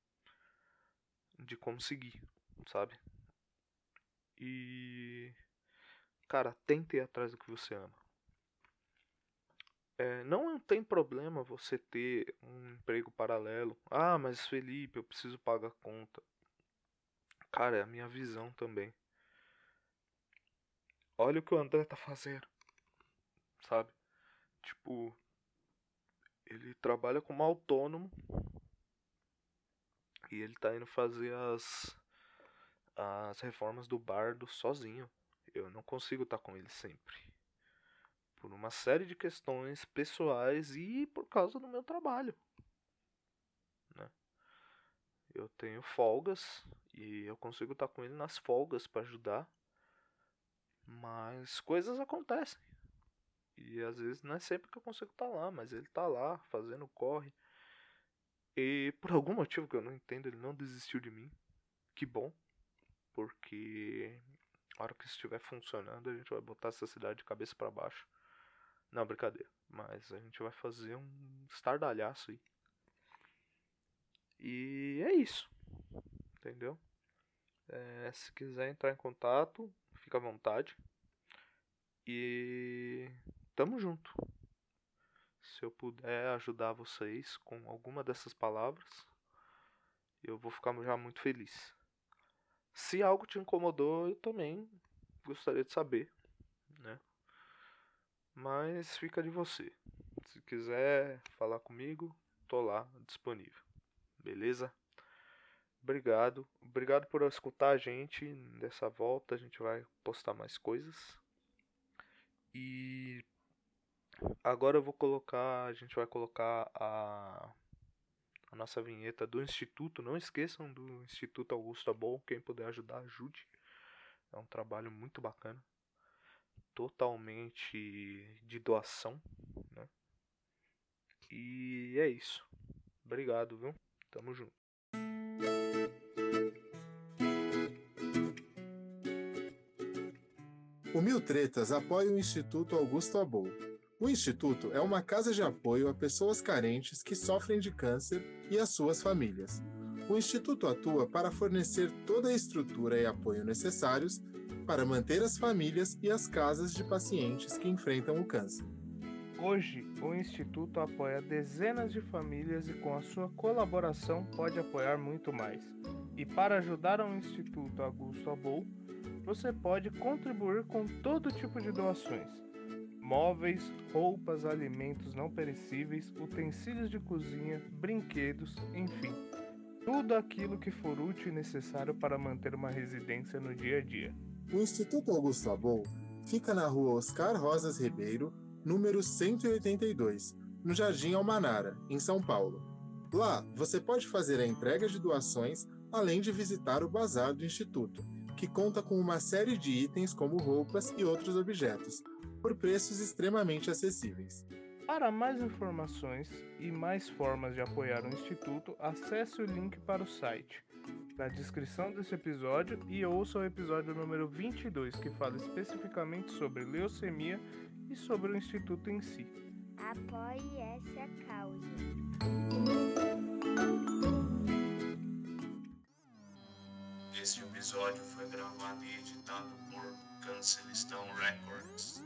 de como seguir, sabe? E. Cara, tente ir atrás do que você ama. É, não tem problema você ter um emprego paralelo. Ah, mas Felipe, eu preciso pagar a conta. Cara, é a minha visão também. Olha o que o André tá fazendo. Sabe? Tipo, ele trabalha como autônomo e ele tá indo fazer as as reformas do bardo sozinho. Eu não consigo estar com ele sempre. Por uma série de questões pessoais e por causa do meu trabalho. Né? Eu tenho folgas e eu consigo estar com ele nas folgas para ajudar, mas coisas acontecem. E às vezes não é sempre que eu consigo estar lá, mas ele está lá fazendo corre. E por algum motivo que eu não entendo, ele não desistiu de mim. Que bom, porque a hora que estiver funcionando, a gente vai botar essa cidade de cabeça para baixo. Não, brincadeira. Mas a gente vai fazer um estardalhaço aí. E é isso. Entendeu? É, se quiser entrar em contato, fica à vontade. E tamo junto. Se eu puder ajudar vocês com alguma dessas palavras, eu vou ficar já muito feliz. Se algo te incomodou, eu também gostaria de saber, né? Mas fica de você. Se quiser falar comigo, tô lá disponível. Beleza? Obrigado. Obrigado por escutar a gente dessa volta. A gente vai postar mais coisas. E agora eu vou colocar, a gente vai colocar a a nossa vinheta do Instituto. Não esqueçam do Instituto Augusto Abol. Quem puder ajudar, ajude. É um trabalho muito bacana totalmente de doação, né? E é isso. Obrigado, viu? Tamo junto. O Mil Tretas apoia o Instituto Augusto Abou. O Instituto é uma casa de apoio a pessoas carentes que sofrem de câncer e as suas famílias. O Instituto atua para fornecer toda a estrutura e apoio necessários para manter as famílias e as casas de pacientes que enfrentam o câncer. Hoje, o Instituto apoia dezenas de famílias e, com a sua colaboração, pode apoiar muito mais. E para ajudar o Instituto Augusto Abou, você pode contribuir com todo tipo de doações: móveis, roupas, alimentos não perecíveis, utensílios de cozinha, brinquedos, enfim, tudo aquilo que for útil e necessário para manter uma residência no dia a dia. O Instituto Augusto Abou fica na rua Oscar Rosas Ribeiro, número 182, no Jardim Almanara, em São Paulo. Lá, você pode fazer a entrega de doações, além de visitar o bazar do Instituto, que conta com uma série de itens como roupas e outros objetos, por preços extremamente acessíveis. Para mais informações e mais formas de apoiar o Instituto, acesse o link para o site na descrição desse episódio e ouça o episódio número 22, que fala especificamente sobre leucemia e sobre o Instituto em si. Apoie essa causa. Este episódio foi gravado e editado por Cancelistão Records.